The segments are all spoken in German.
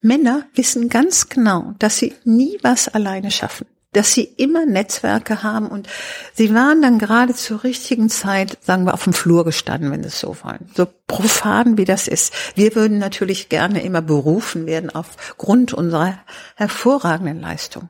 Männer wissen ganz genau, dass sie nie was alleine schaffen dass sie immer Netzwerke haben und sie waren dann gerade zur richtigen Zeit, sagen wir, auf dem Flur gestanden, wenn es so wollen. So profan wie das ist. Wir würden natürlich gerne immer berufen werden aufgrund unserer hervorragenden Leistung.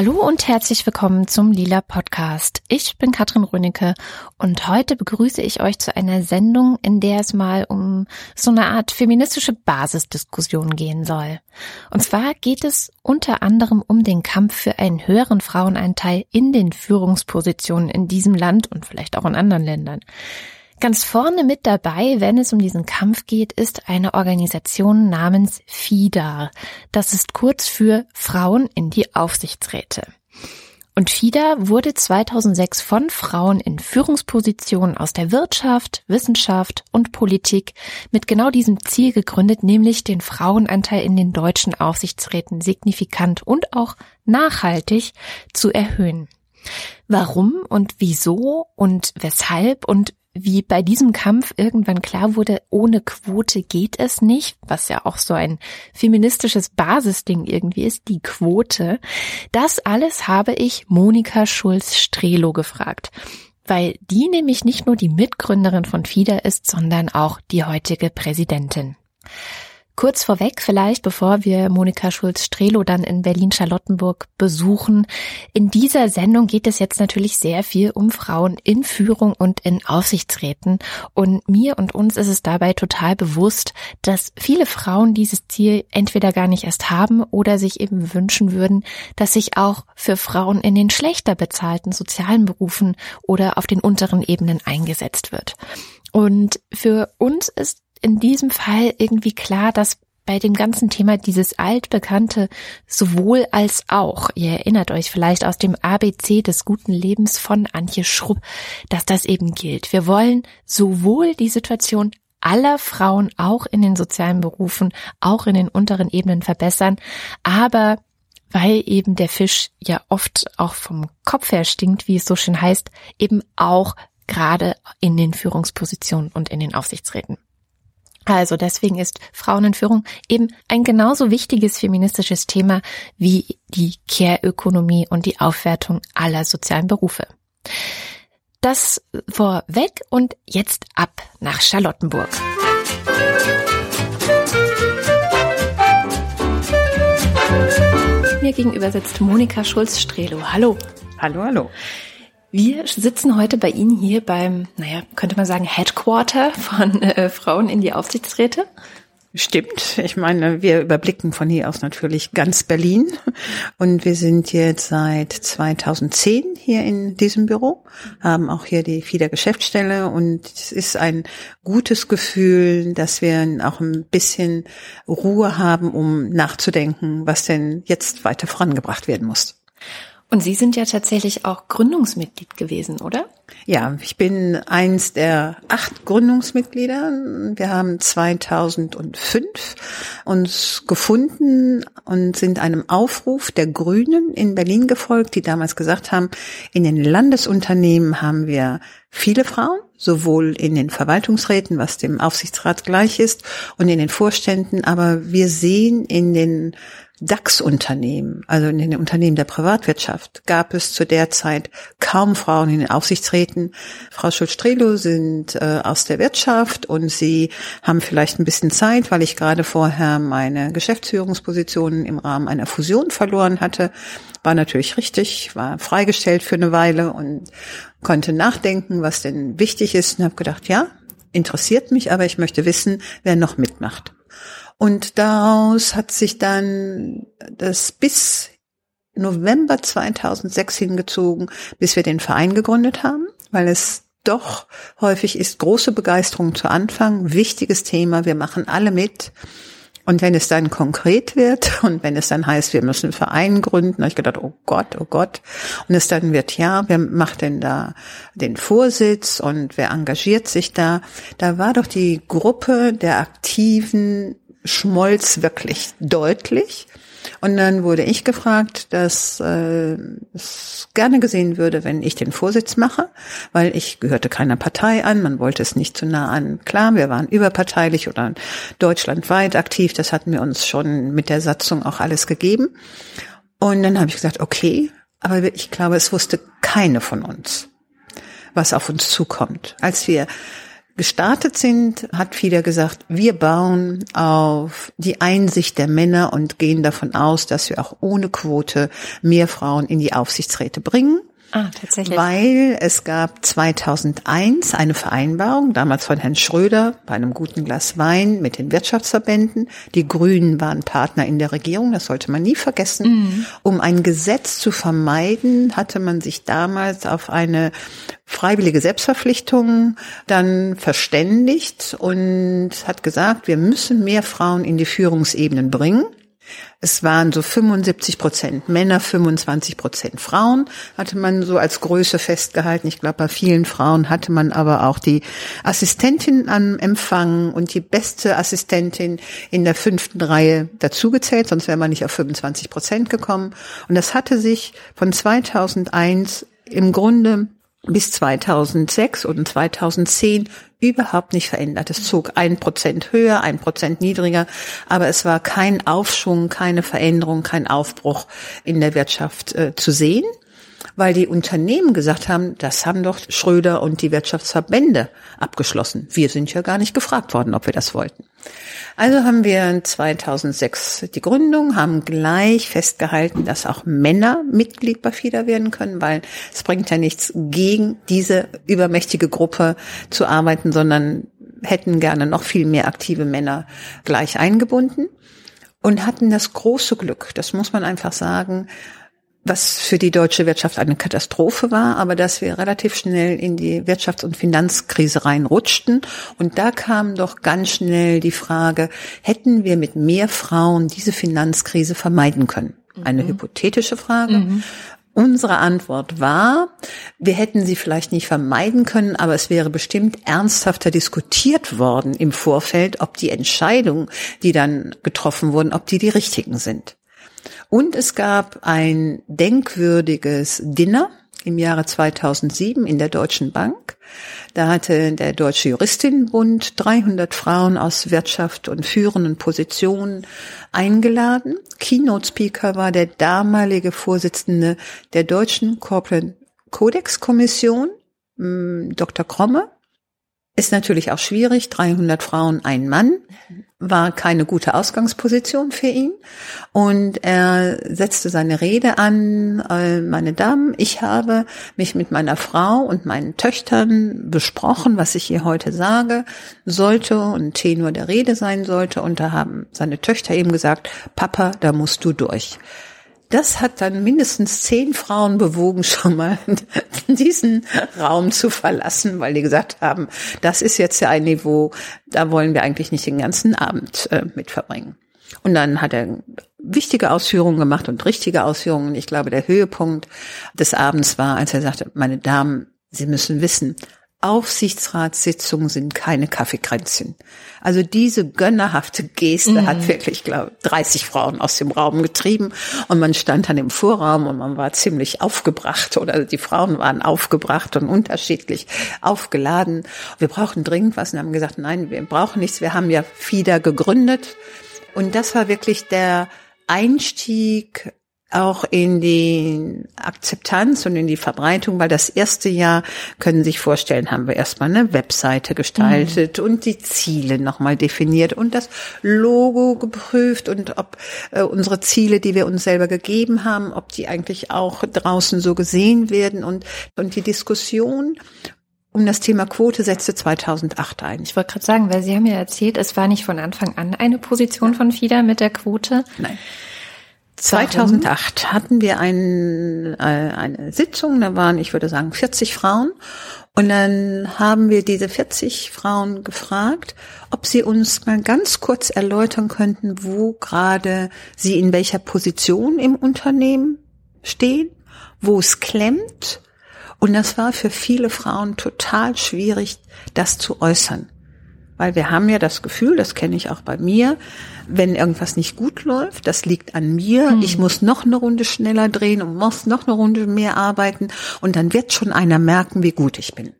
Hallo und herzlich willkommen zum Lila Podcast. Ich bin Katrin Rönecke und heute begrüße ich euch zu einer Sendung, in der es mal um so eine Art feministische Basisdiskussion gehen soll. Und zwar geht es unter anderem um den Kampf für einen höheren Frauenanteil in den Führungspositionen in diesem Land und vielleicht auch in anderen Ländern. Ganz vorne mit dabei, wenn es um diesen Kampf geht, ist eine Organisation namens FIDA. Das ist kurz für Frauen in die Aufsichtsräte. Und FIDA wurde 2006 von Frauen in Führungspositionen aus der Wirtschaft, Wissenschaft und Politik mit genau diesem Ziel gegründet, nämlich den Frauenanteil in den deutschen Aufsichtsräten signifikant und auch nachhaltig zu erhöhen. Warum und wieso und weshalb und wie bei diesem Kampf irgendwann klar wurde, ohne Quote geht es nicht, was ja auch so ein feministisches Basisding irgendwie ist, die Quote. Das alles habe ich Monika Schulz-Strelo gefragt, weil die nämlich nicht nur die Mitgründerin von FIDA ist, sondern auch die heutige Präsidentin. Kurz vorweg vielleicht, bevor wir Monika Schulz-Strelo dann in Berlin-Charlottenburg besuchen. In dieser Sendung geht es jetzt natürlich sehr viel um Frauen in Führung und in Aufsichtsräten. Und mir und uns ist es dabei total bewusst, dass viele Frauen dieses Ziel entweder gar nicht erst haben oder sich eben wünschen würden, dass sich auch für Frauen in den schlechter bezahlten sozialen Berufen oder auf den unteren Ebenen eingesetzt wird. Und für uns ist in diesem Fall irgendwie klar, dass bei dem ganzen Thema dieses altbekannte sowohl als auch, ihr erinnert euch vielleicht aus dem ABC des guten Lebens von Antje Schrupp, dass das eben gilt. Wir wollen sowohl die Situation aller Frauen auch in den sozialen Berufen, auch in den unteren Ebenen verbessern, aber weil eben der Fisch ja oft auch vom Kopf her stinkt, wie es so schön heißt, eben auch gerade in den Führungspositionen und in den Aufsichtsräten. Also deswegen ist Frauenentführung eben ein genauso wichtiges feministisches Thema wie die Care-Ökonomie und die Aufwertung aller sozialen Berufe. Das vorweg und jetzt ab nach Charlottenburg. Mir gegenüber sitzt Monika Schulz-Strelo. Hallo. Hallo, hallo. Wir sitzen heute bei Ihnen hier beim, naja, könnte man sagen, Headquarter von äh, Frauen in die Aufsichtsräte. Stimmt. Ich meine, wir überblicken von hier aus natürlich ganz Berlin. Und wir sind jetzt seit 2010 hier in diesem Büro, haben auch hier die FIDA Geschäftsstelle. Und es ist ein gutes Gefühl, dass wir auch ein bisschen Ruhe haben, um nachzudenken, was denn jetzt weiter vorangebracht werden muss. Und Sie sind ja tatsächlich auch Gründungsmitglied gewesen, oder? Ja, ich bin eins der acht Gründungsmitglieder. Wir haben 2005 uns gefunden und sind einem Aufruf der Grünen in Berlin gefolgt, die damals gesagt haben, in den Landesunternehmen haben wir viele Frauen, sowohl in den Verwaltungsräten, was dem Aufsichtsrat gleich ist, und in den Vorständen, aber wir sehen in den DAX-Unternehmen, also in den Unternehmen der Privatwirtschaft, gab es zu der Zeit kaum Frauen in den Aufsichtsräten. Frau Schulz-Strelo sind äh, aus der Wirtschaft und sie haben vielleicht ein bisschen Zeit, weil ich gerade vorher meine Geschäftsführungspositionen im Rahmen einer Fusion verloren hatte. War natürlich richtig, war freigestellt für eine Weile und konnte nachdenken, was denn wichtig ist und habe gedacht, ja, interessiert mich, aber ich möchte wissen, wer noch mitmacht. Und daraus hat sich dann das bis November 2006 hingezogen, bis wir den Verein gegründet haben, weil es doch häufig ist große Begeisterung zu Anfang, wichtiges Thema, wir machen alle mit. Und wenn es dann konkret wird und wenn es dann heißt, wir müssen einen Verein gründen, habe ich gedacht, oh Gott, oh Gott. Und es dann wird, ja, wer macht denn da den Vorsitz und wer engagiert sich da? Da war doch die Gruppe der Aktiven schmolz wirklich deutlich. Und dann wurde ich gefragt, dass äh, es gerne gesehen würde, wenn ich den Vorsitz mache, weil ich gehörte keiner Partei an, man wollte es nicht zu nah an. Klar, wir waren überparteilich oder deutschlandweit aktiv, das hatten wir uns schon mit der Satzung auch alles gegeben. Und dann habe ich gesagt, okay, aber ich glaube, es wusste keine von uns, was auf uns zukommt. Als wir gestartet sind, hat Fieder gesagt, wir bauen auf die Einsicht der Männer und gehen davon aus, dass wir auch ohne Quote mehr Frauen in die Aufsichtsräte bringen. Ah, tatsächlich. Weil es gab 2001 eine Vereinbarung, damals von Herrn Schröder, bei einem guten Glas Wein mit den Wirtschaftsverbänden. Die Grünen waren Partner in der Regierung, das sollte man nie vergessen. Mhm. Um ein Gesetz zu vermeiden, hatte man sich damals auf eine freiwillige Selbstverpflichtung dann verständigt und hat gesagt, wir müssen mehr Frauen in die Führungsebenen bringen. Es waren so 75 Prozent Männer, 25 Prozent Frauen, hatte man so als Größe festgehalten. Ich glaube, bei vielen Frauen hatte man aber auch die Assistentin am Empfang und die beste Assistentin in der fünften Reihe dazugezählt, sonst wäre man nicht auf 25 Prozent gekommen. Und das hatte sich von 2001 im Grunde bis 2006 und 2010 überhaupt nicht verändert. Es zog ein Prozent höher, ein Prozent niedriger, aber es war kein Aufschwung, keine Veränderung, kein Aufbruch in der Wirtschaft äh, zu sehen weil die Unternehmen gesagt haben, das haben doch Schröder und die Wirtschaftsverbände abgeschlossen. Wir sind ja gar nicht gefragt worden, ob wir das wollten. Also haben wir 2006 die Gründung, haben gleich festgehalten, dass auch Männer Mitglied bei FIDA werden können, weil es bringt ja nichts gegen diese übermächtige Gruppe zu arbeiten, sondern hätten gerne noch viel mehr aktive Männer gleich eingebunden und hatten das große Glück, das muss man einfach sagen, was für die deutsche Wirtschaft eine Katastrophe war, aber dass wir relativ schnell in die Wirtschafts- und Finanzkrise reinrutschten. Und da kam doch ganz schnell die Frage, hätten wir mit mehr Frauen diese Finanzkrise vermeiden können? Eine mhm. hypothetische Frage. Mhm. Unsere Antwort war, wir hätten sie vielleicht nicht vermeiden können, aber es wäre bestimmt ernsthafter diskutiert worden im Vorfeld, ob die Entscheidungen, die dann getroffen wurden, ob die die richtigen sind. Und es gab ein denkwürdiges Dinner im Jahre 2007 in der Deutschen Bank. Da hatte der Deutsche Juristinnenbund 300 Frauen aus Wirtschaft und führenden Positionen eingeladen. Keynote Speaker war der damalige Vorsitzende der Deutschen Corporate Codex Kommission, mm, Dr. Kromme. Ist natürlich auch schwierig, 300 Frauen, ein Mann, war keine gute Ausgangsposition für ihn. Und er setzte seine Rede an, äh, meine Damen, ich habe mich mit meiner Frau und meinen Töchtern besprochen, was ich ihr heute sage, sollte und Tenor der Rede sein sollte. Und da haben seine Töchter eben gesagt, Papa, da musst du durch das hat dann mindestens zehn Frauen bewogen, schon mal diesen Raum zu verlassen, weil die gesagt haben, das ist jetzt ja ein Niveau, da wollen wir eigentlich nicht den ganzen Abend äh, mit verbringen. Und dann hat er wichtige Ausführungen gemacht und richtige Ausführungen. Ich glaube, der Höhepunkt des Abends war, als er sagte, meine Damen, Sie müssen wissen, Aufsichtsratssitzungen sind keine Kaffeekränzchen. Also diese gönnerhafte Geste mhm. hat wirklich, glaube 30 Frauen aus dem Raum getrieben und man stand dann im Vorraum und man war ziemlich aufgebracht oder die Frauen waren aufgebracht und unterschiedlich aufgeladen. Wir brauchen dringend was und haben gesagt, nein, wir brauchen nichts. Wir haben ja FIDA gegründet und das war wirklich der Einstieg auch in die Akzeptanz und in die Verbreitung, weil das erste Jahr, können Sie sich vorstellen, haben wir erstmal eine Webseite gestaltet mhm. und die Ziele nochmal definiert und das Logo geprüft und ob äh, unsere Ziele, die wir uns selber gegeben haben, ob die eigentlich auch draußen so gesehen werden und, und die Diskussion um das Thema Quote setzte 2008 ein. Ich wollte gerade sagen, weil Sie haben ja erzählt, es war nicht von Anfang an eine Position von FIDA mit der Quote. Nein. 2008 hatten wir ein, äh, eine Sitzung, da waren, ich würde sagen, 40 Frauen Und dann haben wir diese 40 Frauen gefragt, ob sie uns mal ganz kurz erläutern könnten, wo gerade sie in welcher Position im Unternehmen stehen, wo es klemmt. Und das war für viele Frauen total schwierig, das zu äußern. Weil wir haben ja das Gefühl, das kenne ich auch bei mir, wenn irgendwas nicht gut läuft, das liegt an mir, hm. ich muss noch eine Runde schneller drehen und muss noch eine Runde mehr arbeiten und dann wird schon einer merken, wie gut ich bin.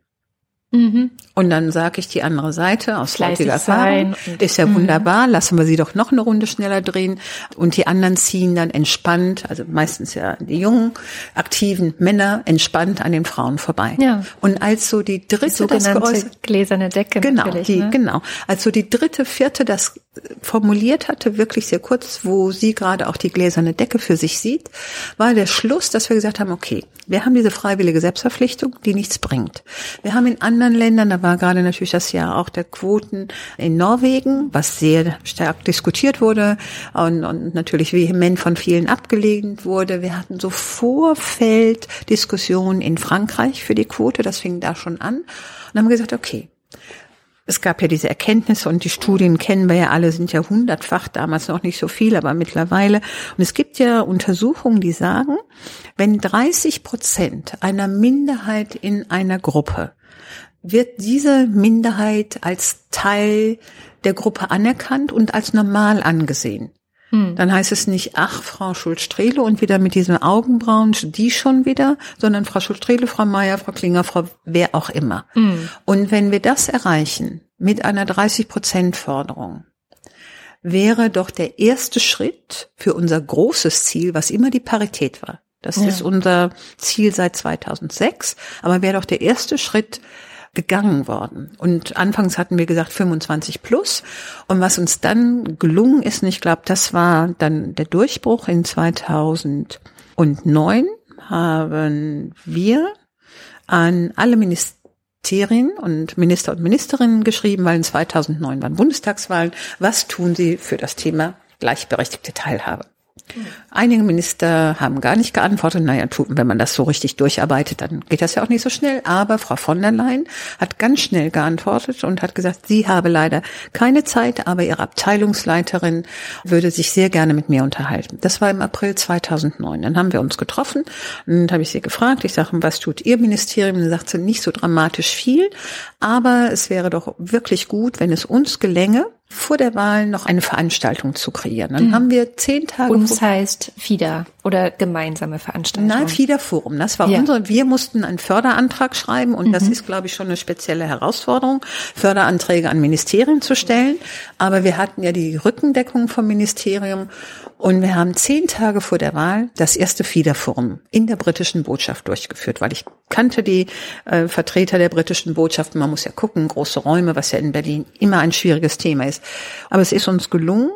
Mhm. Und dann sage ich die andere Seite aus heutiger Erfahrung, ist ja mhm. wunderbar, lassen wir sie doch noch eine Runde schneller drehen. Und die anderen ziehen dann entspannt, also meistens ja die jungen, aktiven Männer entspannt an den Frauen vorbei. Ja. Und als so die dritte die das geäußert, gläserne Decke genau, die, ne? genau, als so die dritte, vierte das formuliert hatte, wirklich sehr kurz, wo sie gerade auch die gläserne Decke für sich sieht, war der Schluss, dass wir gesagt haben, okay, wir haben diese freiwillige Selbstverpflichtung, die nichts bringt. Wir haben in anderen Ländern, da war gerade natürlich das Jahr auch der Quoten in Norwegen, was sehr stark diskutiert wurde und, und natürlich vehement von vielen abgelehnt wurde. Wir hatten so Vorfelddiskussionen in Frankreich für die Quote, das fing da schon an. Und haben gesagt, okay, es gab ja diese Erkenntnisse und die Studien kennen wir ja alle, sind ja hundertfach, damals noch nicht so viel, aber mittlerweile. Und es gibt ja Untersuchungen, die sagen, wenn 30 Prozent einer Minderheit in einer Gruppe wird diese Minderheit als Teil der Gruppe anerkannt und als normal angesehen. Hm. Dann heißt es nicht, ach, Frau Schulz-Strehle und wieder mit diesen Augenbrauen, die schon wieder, sondern Frau Schulz-Strehle, Frau Meier, Frau Klinger, Frau wer auch immer. Hm. Und wenn wir das erreichen mit einer 30-Prozent-Forderung, wäre doch der erste Schritt für unser großes Ziel, was immer die Parität war. Das ja. ist unser Ziel seit 2006, aber wäre doch der erste Schritt, gegangen worden. Und anfangs hatten wir gesagt 25 plus. Und was uns dann gelungen ist, und ich glaube, das war dann der Durchbruch in 2009, haben wir an alle Ministerien und Minister und Ministerinnen geschrieben, weil in 2009 waren Bundestagswahlen. Was tun sie für das Thema gleichberechtigte Teilhabe? Einige Minister haben gar nicht geantwortet. Naja, wenn man das so richtig durcharbeitet, dann geht das ja auch nicht so schnell. Aber Frau von der Leyen hat ganz schnell geantwortet und hat gesagt, sie habe leider keine Zeit, aber ihre Abteilungsleiterin würde sich sehr gerne mit mir unterhalten. Das war im April 2009. Dann haben wir uns getroffen und habe ich sie gefragt. Ich sage, was tut Ihr Ministerium? Dann sagt sie, nicht so dramatisch viel, aber es wäre doch wirklich gut, wenn es uns gelänge, vor der Wahl noch eine Veranstaltung zu kreieren. Dann mhm. haben wir zehn Tage. Uns heißt FIDA oder gemeinsame Veranstaltung. Nein, FIDA Forum. Das war ja. unsere. Wir mussten einen Förderantrag schreiben und mhm. das ist, glaube ich, schon eine spezielle Herausforderung, Förderanträge an Ministerien zu stellen. Aber wir hatten ja die Rückendeckung vom Ministerium und wir haben zehn Tage vor der Wahl das erste FIDA-Forum in der britischen Botschaft durchgeführt, weil ich kannte die äh, Vertreter der britischen Botschaft. Man muss ja gucken, große Räume, was ja in Berlin immer ein schwieriges Thema ist. Aber es ist uns gelungen.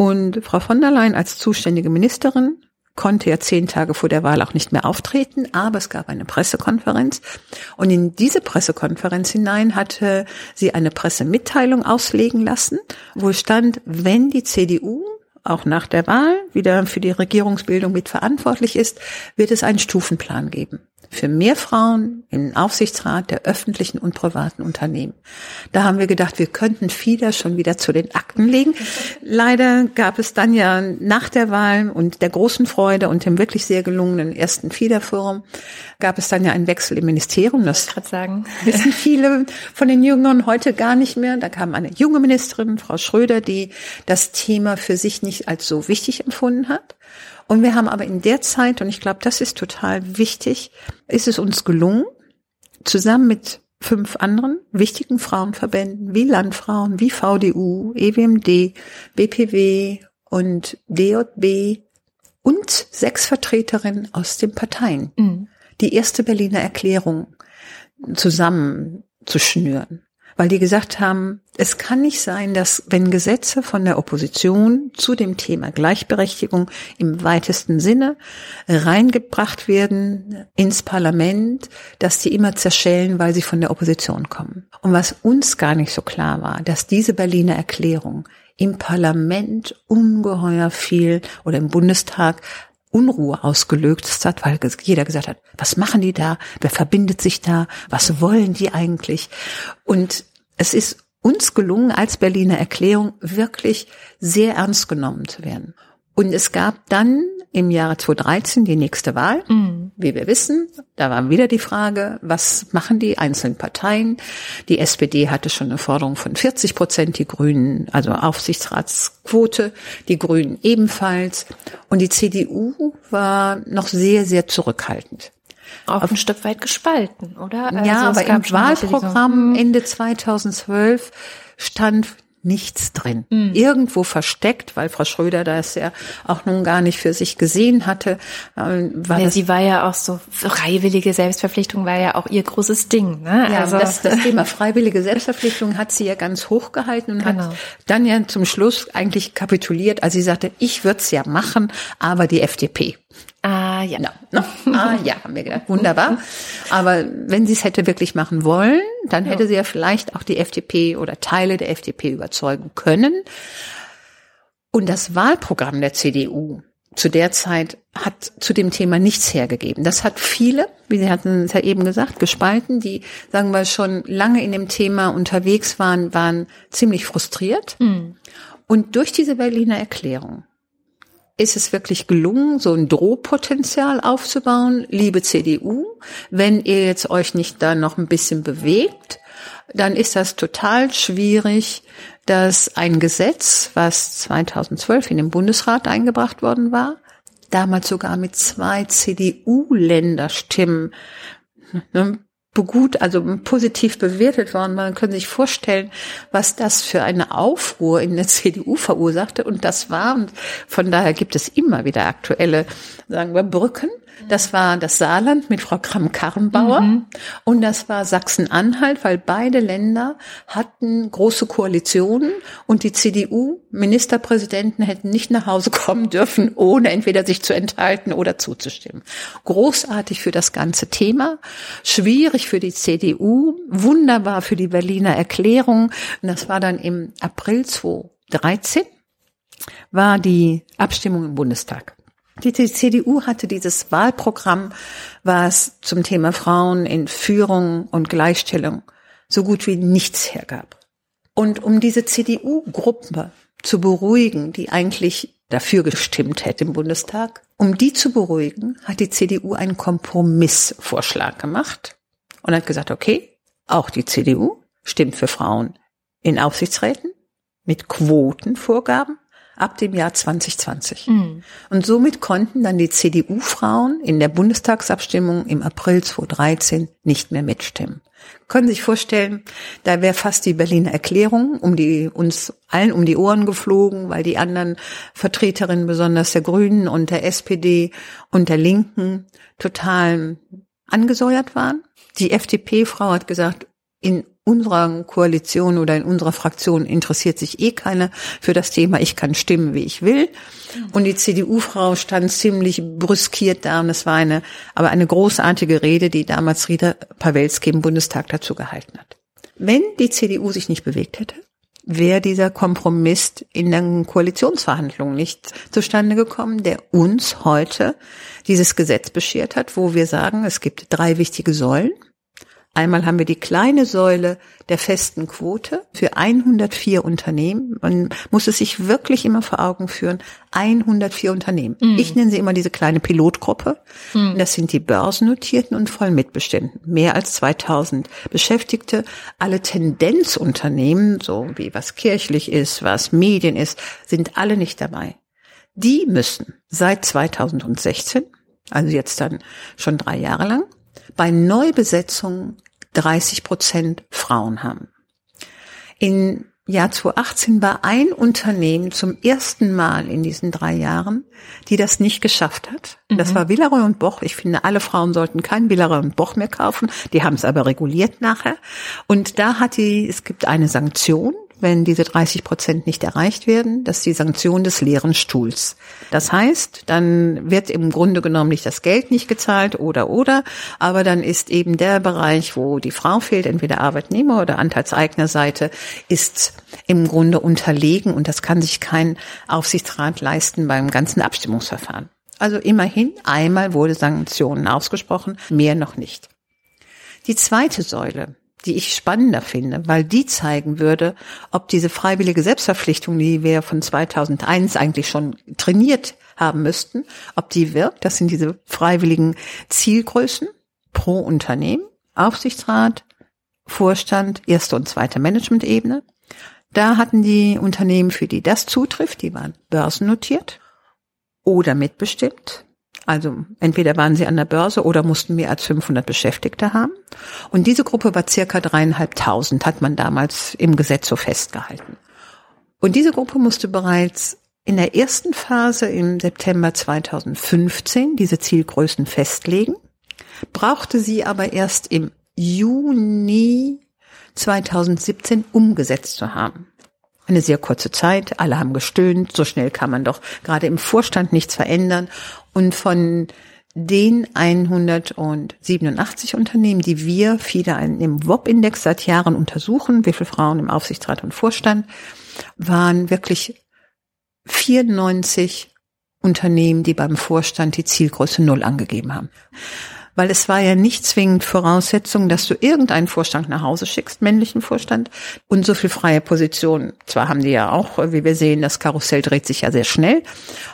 Und Frau von der Leyen als zuständige Ministerin konnte ja zehn Tage vor der Wahl auch nicht mehr auftreten, aber es gab eine Pressekonferenz. Und in diese Pressekonferenz hinein hatte sie eine Pressemitteilung auslegen lassen, wo stand, wenn die CDU auch nach der Wahl wieder für die Regierungsbildung mitverantwortlich ist, wird es einen Stufenplan geben für mehr Frauen im Aufsichtsrat der öffentlichen und privaten Unternehmen. Da haben wir gedacht, wir könnten FIDA schon wieder zu den Akten legen. Leider gab es dann ja nach der Wahl und der großen Freude und dem wirklich sehr gelungenen ersten FIDA-Forum gab es dann ja einen Wechsel im Ministerium. Das sagen. wissen viele von den Jüngeren heute gar nicht mehr. Da kam eine junge Ministerin, Frau Schröder, die das Thema für sich nicht als so wichtig empfunden hat. Und wir haben aber in der Zeit, und ich glaube, das ist total wichtig, ist es uns gelungen, zusammen mit fünf anderen wichtigen Frauenverbänden wie Landfrauen, wie VDU, EWMD, BPW und DJB und sechs Vertreterinnen aus den Parteien, mhm. die erste Berliner Erklärung zusammenzuschnüren weil die gesagt haben, es kann nicht sein, dass wenn Gesetze von der Opposition zu dem Thema Gleichberechtigung im weitesten Sinne reingebracht werden ins Parlament, dass die immer zerschellen, weil sie von der Opposition kommen. Und was uns gar nicht so klar war, dass diese Berliner Erklärung im Parlament ungeheuer viel oder im Bundestag Unruhe ausgelöst hat, weil jeder gesagt hat, was machen die da? Wer verbindet sich da? Was wollen die eigentlich? Und es ist uns gelungen, als Berliner Erklärung wirklich sehr ernst genommen zu werden. Und es gab dann im Jahre 2013 die nächste Wahl. Mhm. Wie wir wissen, da war wieder die Frage, was machen die einzelnen Parteien? Die SPD hatte schon eine Forderung von 40 Prozent, die Grünen, also Aufsichtsratsquote, die Grünen ebenfalls. Und die CDU war noch sehr, sehr zurückhaltend. Auch ein Stück weit gespalten, oder? Ja, also aber im Wahlprogramm hm. Ende 2012 stand nichts drin. Mhm. Irgendwo versteckt, weil Frau Schröder das ja auch nun gar nicht für sich gesehen hatte. Äh, war ja, sie war ja auch so, freiwillige Selbstverpflichtung war ja auch ihr großes Ding. Ne? Ja, also das, das Thema freiwillige Selbstverpflichtung hat sie ja ganz hoch gehalten und genau. hat dann ja zum Schluss eigentlich kapituliert, als sie sagte, ich würde es ja machen, aber die FDP. Ah ja. No, no. Ah ja, haben wir gedacht. Wunderbar. Aber wenn sie es hätte wirklich machen wollen, dann hätte ja. sie ja vielleicht auch die FDP oder Teile der FDP überzeugen können. Und das Wahlprogramm der CDU zu der Zeit hat zu dem Thema nichts hergegeben. Das hat viele, wie Sie hatten es ja eben gesagt, gespalten, die, sagen wir, schon lange in dem Thema unterwegs waren, waren ziemlich frustriert. Mhm. Und durch diese Berliner Erklärung ist es wirklich gelungen, so ein Drohpotenzial aufzubauen, liebe CDU. Wenn ihr jetzt euch nicht da noch ein bisschen bewegt, dann ist das total schwierig, dass ein Gesetz, was 2012 in den Bundesrat eingebracht worden war, damals sogar mit zwei CDU-Länderstimmen gut, also positiv bewertet worden. Man kann sich vorstellen, was das für eine Aufruhr in der CDU verursachte. Und das war, und von daher gibt es immer wieder aktuelle, sagen wir, Brücken, das war das Saarland mit Frau Kram-Karrenbauer mhm. und das war Sachsen-Anhalt, weil beide Länder hatten große Koalitionen und die CDU-Ministerpräsidenten hätten nicht nach Hause kommen dürfen, ohne entweder sich zu enthalten oder zuzustimmen. Großartig für das ganze Thema, schwierig für die CDU, wunderbar für die Berliner Erklärung. Und das war dann im April 2013 war die Abstimmung im Bundestag. Die CDU hatte dieses Wahlprogramm, was zum Thema Frauen in Führung und Gleichstellung so gut wie nichts hergab. Und um diese CDU-Gruppe zu beruhigen, die eigentlich dafür gestimmt hätte im Bundestag, um die zu beruhigen, hat die CDU einen Kompromissvorschlag gemacht und hat gesagt, okay, auch die CDU stimmt für Frauen in Aufsichtsräten mit Quotenvorgaben ab dem Jahr 2020. Mhm. Und somit konnten dann die CDU-Frauen in der Bundestagsabstimmung im April 2013 nicht mehr mitstimmen. Können Sie sich vorstellen, da wäre fast die Berliner Erklärung um die, uns allen um die Ohren geflogen, weil die anderen Vertreterinnen, besonders der Grünen und der SPD und der Linken, total angesäuert waren. Die FDP-Frau hat gesagt, in unserer Koalition oder in unserer Fraktion interessiert sich eh keiner für das Thema. Ich kann stimmen, wie ich will. Und die CDU-Frau stand ziemlich brüskiert da und es war eine, aber eine großartige Rede, die damals Rita Pawelski im Bundestag dazu gehalten hat. Wenn die CDU sich nicht bewegt hätte, wäre dieser Kompromiss in den Koalitionsverhandlungen nicht zustande gekommen, der uns heute dieses Gesetz beschert hat, wo wir sagen, es gibt drei wichtige Säulen. Einmal haben wir die kleine Säule der festen Quote für 104 Unternehmen. Man muss es sich wirklich immer vor Augen führen. 104 Unternehmen. Mhm. Ich nenne sie immer diese kleine Pilotgruppe. Mhm. Das sind die börsennotierten und Vollmitbeständen. Mehr als 2000 Beschäftigte. Alle Tendenzunternehmen, so wie was kirchlich ist, was Medien ist, sind alle nicht dabei. Die müssen seit 2016, also jetzt dann schon drei Jahre lang, bei Neubesetzungen 30 Prozent Frauen haben. In Jahr 2018 war ein Unternehmen zum ersten Mal in diesen drei Jahren, die das nicht geschafft hat. Mhm. Das war Villeroy und Boch. Ich finde, alle Frauen sollten kein Villeroy und Boch mehr kaufen. Die haben es aber reguliert nachher. Und da hat die, es gibt eine Sanktion, wenn diese 30 Prozent nicht erreicht werden, das ist die Sanktion des leeren Stuhls. Das heißt, dann wird im Grunde genommen nicht das Geld nicht gezahlt oder oder, aber dann ist eben der Bereich, wo die Frau fehlt, entweder Arbeitnehmer oder Anteilseignerseite, ist im Grunde unterlegen und das kann sich kein Aufsichtsrat leisten beim ganzen Abstimmungsverfahren. Also immerhin einmal wurde Sanktionen ausgesprochen, mehr noch nicht. Die zweite Säule, die ich spannender finde, weil die zeigen würde, ob diese freiwillige Selbstverpflichtung, die wir von 2001 eigentlich schon trainiert haben müssten, ob die wirkt. Das sind diese freiwilligen Zielgrößen pro Unternehmen, Aufsichtsrat, Vorstand, erste und zweite Management-Ebene. Da hatten die Unternehmen, für die das zutrifft, die waren börsennotiert oder mitbestimmt. Also entweder waren sie an der Börse oder mussten mehr als 500 Beschäftigte haben. Und diese Gruppe war circa dreieinhalbtausend, hat man damals im Gesetz so festgehalten. Und diese Gruppe musste bereits in der ersten Phase im September 2015 diese Zielgrößen festlegen, brauchte sie aber erst im Juni 2017 umgesetzt zu haben. Eine sehr kurze Zeit, alle haben gestöhnt, so schnell kann man doch gerade im Vorstand nichts verändern. Und von den 187 Unternehmen, die wir viele im WOP-Index seit Jahren untersuchen, wie viele Frauen im Aufsichtsrat und Vorstand, waren wirklich 94 Unternehmen, die beim Vorstand die Zielgröße Null angegeben haben weil es war ja nicht zwingend Voraussetzung, dass du irgendeinen Vorstand nach Hause schickst, männlichen Vorstand, und so viel freie Position. Zwar haben die ja auch, wie wir sehen, das Karussell dreht sich ja sehr schnell,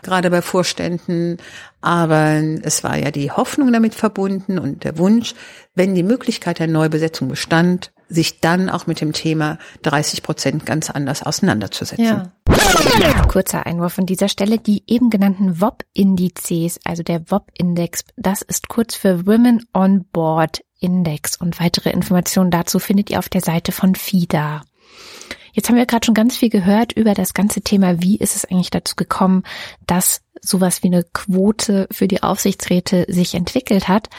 gerade bei Vorständen, aber es war ja die Hoffnung damit verbunden und der Wunsch, wenn die Möglichkeit der Neubesetzung bestand, sich dann auch mit dem Thema 30 Prozent ganz anders auseinanderzusetzen. Ja. Kurzer Einwurf an dieser Stelle. Die eben genannten WOP-Indizes, also der WOP-Index, das ist kurz für Women on Board Index und weitere Informationen dazu findet ihr auf der Seite von FIDA. Jetzt haben wir gerade schon ganz viel gehört über das ganze Thema, wie ist es eigentlich dazu gekommen, dass sowas wie eine Quote für die Aufsichtsräte sich entwickelt hat.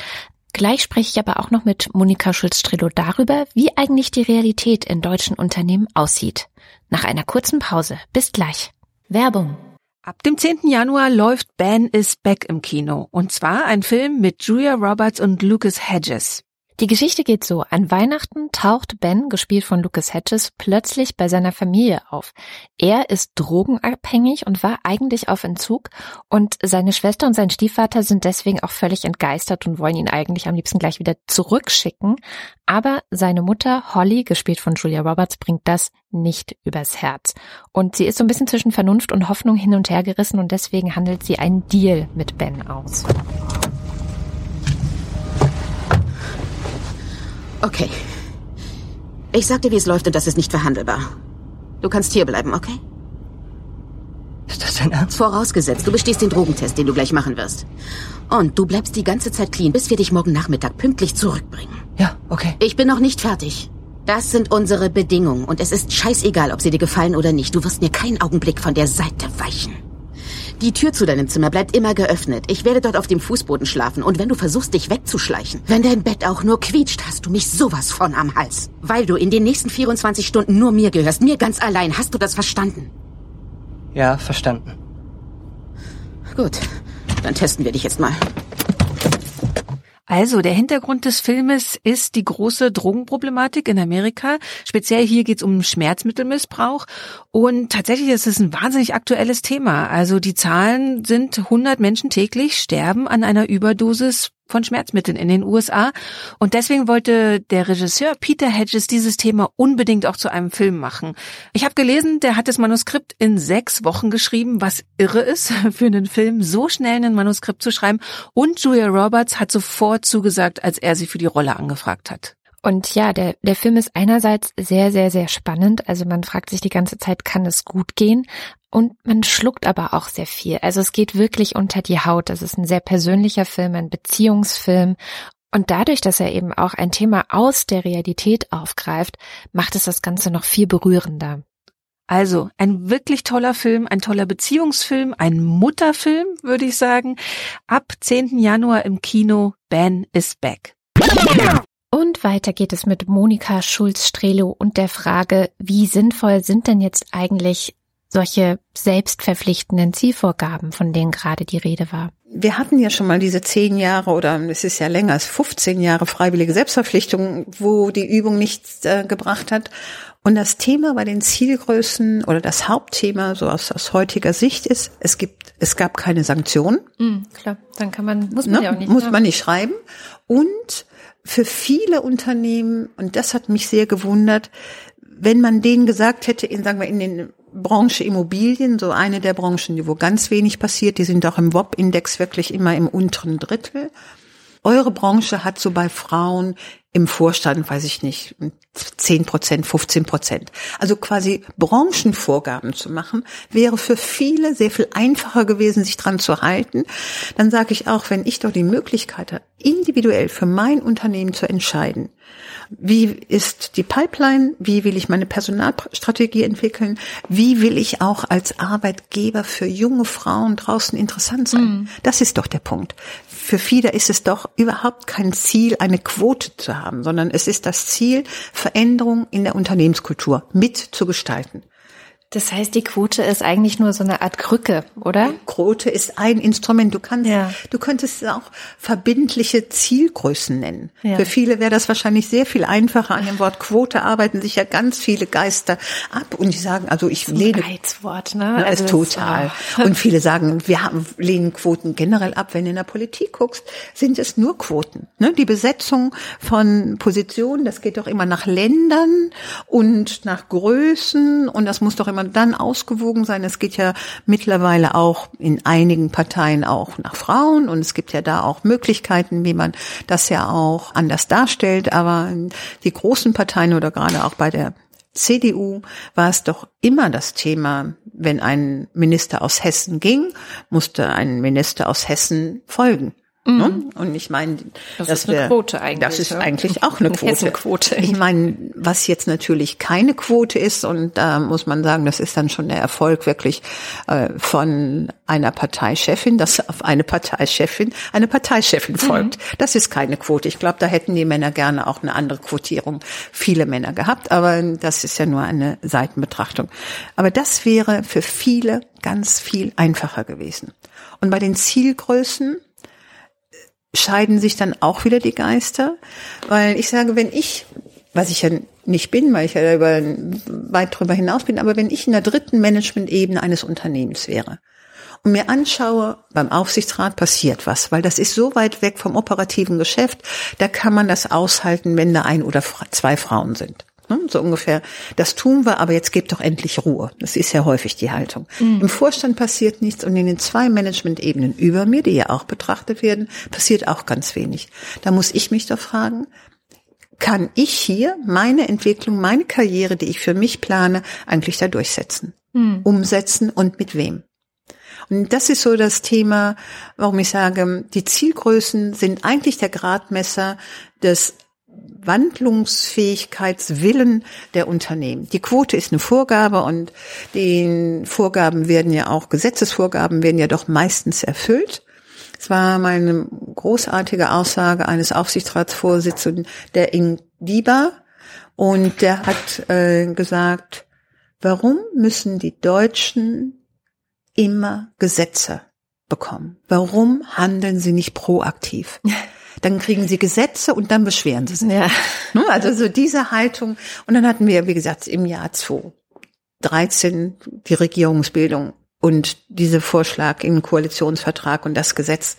Gleich spreche ich aber auch noch mit Monika Schulz-Strillo darüber, wie eigentlich die Realität in deutschen Unternehmen aussieht. Nach einer kurzen Pause. Bis gleich. Werbung. Ab dem 10. Januar läuft Ben is Back im Kino. Und zwar ein Film mit Julia Roberts und Lucas Hedges. Die Geschichte geht so. An Weihnachten taucht Ben, gespielt von Lucas Hedges, plötzlich bei seiner Familie auf. Er ist drogenabhängig und war eigentlich auf Entzug und seine Schwester und sein Stiefvater sind deswegen auch völlig entgeistert und wollen ihn eigentlich am liebsten gleich wieder zurückschicken. Aber seine Mutter, Holly, gespielt von Julia Roberts, bringt das nicht übers Herz. Und sie ist so ein bisschen zwischen Vernunft und Hoffnung hin und her gerissen und deswegen handelt sie einen Deal mit Ben aus. Okay. Ich sag dir, wie es läuft und das ist nicht verhandelbar. Du kannst hier bleiben, okay? Ist das dein Ernst? Vorausgesetzt, du bestehst den Drogentest, den du gleich machen wirst. Und du bleibst die ganze Zeit clean, bis wir dich morgen Nachmittag pünktlich zurückbringen. Ja, okay. Ich bin noch nicht fertig. Das sind unsere Bedingungen und es ist scheißegal, ob sie dir gefallen oder nicht. Du wirst mir keinen Augenblick von der Seite weichen. Die Tür zu deinem Zimmer bleibt immer geöffnet. Ich werde dort auf dem Fußboden schlafen. Und wenn du versuchst, dich wegzuschleichen, wenn dein Bett auch nur quietscht, hast du mich sowas von am Hals. Weil du in den nächsten 24 Stunden nur mir gehörst, mir ganz allein. Hast du das verstanden? Ja, verstanden. Gut, dann testen wir dich jetzt mal. Also, der Hintergrund des Filmes ist die große Drogenproblematik in Amerika. Speziell hier geht es um Schmerzmittelmissbrauch. Und tatsächlich ist es ein wahnsinnig aktuelles Thema. Also die Zahlen sind 100 Menschen täglich sterben an einer Überdosis von Schmerzmitteln in den USA. Und deswegen wollte der Regisseur Peter Hedges dieses Thema unbedingt auch zu einem Film machen. Ich habe gelesen, der hat das Manuskript in sechs Wochen geschrieben, was irre ist für einen Film, so schnell ein Manuskript zu schreiben. Und Julia Roberts hat sofort zugesagt, als er sie für die Rolle angefragt hat. Und ja, der, der Film ist einerseits sehr, sehr, sehr spannend. Also man fragt sich die ganze Zeit, kann es gut gehen? Und man schluckt aber auch sehr viel. Also es geht wirklich unter die Haut. Das ist ein sehr persönlicher Film, ein Beziehungsfilm. Und dadurch, dass er eben auch ein Thema aus der Realität aufgreift, macht es das Ganze noch viel berührender. Also ein wirklich toller Film, ein toller Beziehungsfilm, ein Mutterfilm, würde ich sagen. Ab 10. Januar im Kino, Ben is back. Und weiter geht es mit Monika Schulz-Strelo und der Frage, wie sinnvoll sind denn jetzt eigentlich solche selbstverpflichtenden Zielvorgaben, von denen gerade die Rede war? wir hatten ja schon mal diese zehn Jahre oder es ist ja länger, es ist 15 Jahre freiwillige Selbstverpflichtung, wo die Übung nichts äh, gebracht hat. Und das Thema bei den Zielgrößen oder das Hauptthema so aus, aus heutiger Sicht ist, es gibt, es gab keine Sanktionen. Mhm, klar, dann kann man, muss man ne? ja auch nicht. Muss man nicht schreiben. Und für viele Unternehmen, und das hat mich sehr gewundert, wenn man denen gesagt hätte, in, sagen wir, in den Branche Immobilien, so eine der Branchen, wo ganz wenig passiert, die sind auch im WOP-Index wirklich immer im unteren Drittel. Eure Branche hat so bei Frauen im Vorstand, weiß ich nicht, 10 Prozent, 15 Prozent. Also quasi Branchenvorgaben zu machen, wäre für viele sehr viel einfacher gewesen, sich dran zu halten. Dann sage ich auch, wenn ich doch die Möglichkeit habe, individuell für mein Unternehmen zu entscheiden, wie ist die Pipeline? Wie will ich meine Personalstrategie entwickeln? Wie will ich auch als Arbeitgeber für junge Frauen draußen interessant sein? Mhm. Das ist doch der Punkt. Für viele ist es doch überhaupt kein Ziel, eine Quote zu haben, sondern es ist das Ziel, Veränderung in der Unternehmenskultur mitzugestalten. Das heißt, die Quote ist eigentlich nur so eine Art Krücke, oder? Quote ist ein Instrument. Du kannst, ja. du könntest auch verbindliche Zielgrößen nennen. Ja. Für viele wäre das wahrscheinlich sehr viel einfacher. An dem Wort Quote arbeiten sich ja ganz viele Geister ab und die sagen, also ich lehne. Reizwort, ne? Also total. Und viele sagen, wir haben, lehnen Quoten generell ab. Wenn du in der Politik guckst, sind es nur Quoten. Ne? Die Besetzung von Positionen, das geht doch immer nach Ländern und nach Größen und das muss doch immer dann ausgewogen sein. Es geht ja mittlerweile auch in einigen Parteien auch nach Frauen und es gibt ja da auch Möglichkeiten, wie man das ja auch anders darstellt. Aber die großen Parteien oder gerade auch bei der CDU war es doch immer das Thema, wenn ein Minister aus Hessen ging, musste ein Minister aus Hessen folgen. Mhm. Ne? Und ich meine, das, das ist eine Quote eigentlich. Das ist eigentlich auch eine Quote. Quote. Ich meine, was jetzt natürlich keine Quote ist, und da muss man sagen, das ist dann schon der Erfolg wirklich äh, von einer Parteichefin, dass auf eine Parteichefin eine Parteichefin folgt. Mhm. Das ist keine Quote. Ich glaube, da hätten die Männer gerne auch eine andere Quotierung, viele Männer gehabt, aber das ist ja nur eine Seitenbetrachtung. Aber das wäre für viele ganz viel einfacher gewesen. Und bei den Zielgrößen, scheiden sich dann auch wieder die Geister, weil ich sage, wenn ich, was ich ja nicht bin, weil ich ja über, weit drüber hinaus bin, aber wenn ich in der dritten Management-Ebene eines Unternehmens wäre und mir anschaue, beim Aufsichtsrat passiert was, weil das ist so weit weg vom operativen Geschäft, da kann man das aushalten, wenn da ein oder zwei Frauen sind. Ne? So ungefähr, das tun wir, aber jetzt gebt doch endlich Ruhe. Das ist ja häufig die Haltung. Mhm. Im Vorstand passiert nichts und in den zwei Management-Ebenen über mir, die ja auch betrachtet werden, passiert auch ganz wenig. Da muss ich mich doch fragen, kann ich hier meine Entwicklung, meine Karriere, die ich für mich plane, eigentlich da durchsetzen, mhm. umsetzen und mit wem? Und das ist so das Thema, warum ich sage, die Zielgrößen sind eigentlich der Gradmesser des Wandlungsfähigkeitswillen der Unternehmen. Die Quote ist eine Vorgabe und die Vorgaben werden ja auch, Gesetzesvorgaben werden ja doch meistens erfüllt. Es war meine großartige Aussage eines Aufsichtsratsvorsitzenden, der in Diba, und der hat äh, gesagt, warum müssen die Deutschen immer Gesetze bekommen? Warum handeln sie nicht proaktiv? dann kriegen sie Gesetze und dann beschweren sie sich. Ja. Ne, also so diese Haltung. Und dann hatten wir, wie gesagt, im Jahr 2013 die Regierungsbildung und diese Vorschlag im Koalitionsvertrag und das Gesetz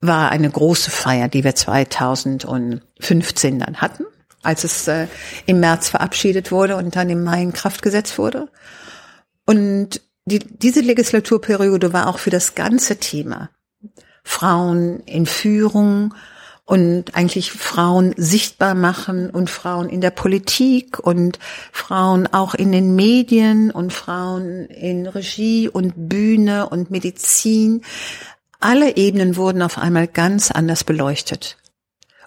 war eine große Feier, die wir 2015 dann hatten, als es äh, im März verabschiedet wurde und dann im Mai in Kraft gesetzt wurde. Und die, diese Legislaturperiode war auch für das ganze Thema Frauen in Führung und eigentlich Frauen sichtbar machen und Frauen in der Politik und Frauen auch in den Medien und Frauen in Regie und Bühne und Medizin. Alle Ebenen wurden auf einmal ganz anders beleuchtet.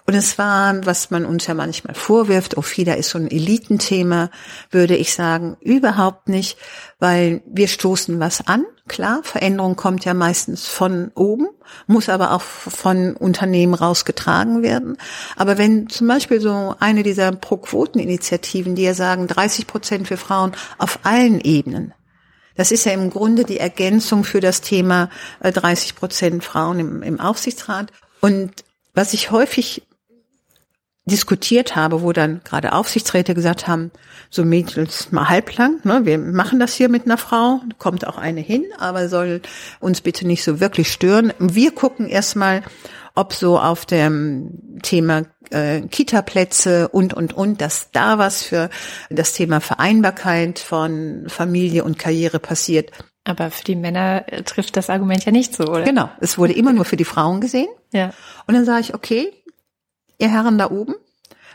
Und es war, was man uns ja manchmal vorwirft, FIDA ist so ein Elitenthema, würde ich sagen, überhaupt nicht, weil wir stoßen was an. Klar, Veränderung kommt ja meistens von oben, muss aber auch von Unternehmen rausgetragen werden. Aber wenn zum Beispiel so eine dieser Pro-Quoten-Initiativen, die ja sagen, 30 Prozent für Frauen auf allen Ebenen, Das ist ja im Grunde die Ergänzung für das Thema 30 Prozent Frauen im, im Aufsichtsrat. Und was ich häufig diskutiert habe, wo dann gerade Aufsichtsräte gesagt haben, so Mädels mal halblang, ne, wir machen das hier mit einer Frau, kommt auch eine hin, aber soll uns bitte nicht so wirklich stören. Wir gucken erstmal, ob so auf dem Thema äh, Kita-Plätze und, und, und, dass da was für das Thema Vereinbarkeit von Familie und Karriere passiert. Aber für die Männer äh, trifft das Argument ja nicht so, oder? Genau, es wurde immer nur für die Frauen gesehen. Ja. Und dann sage ich, okay, ihr Herren da oben,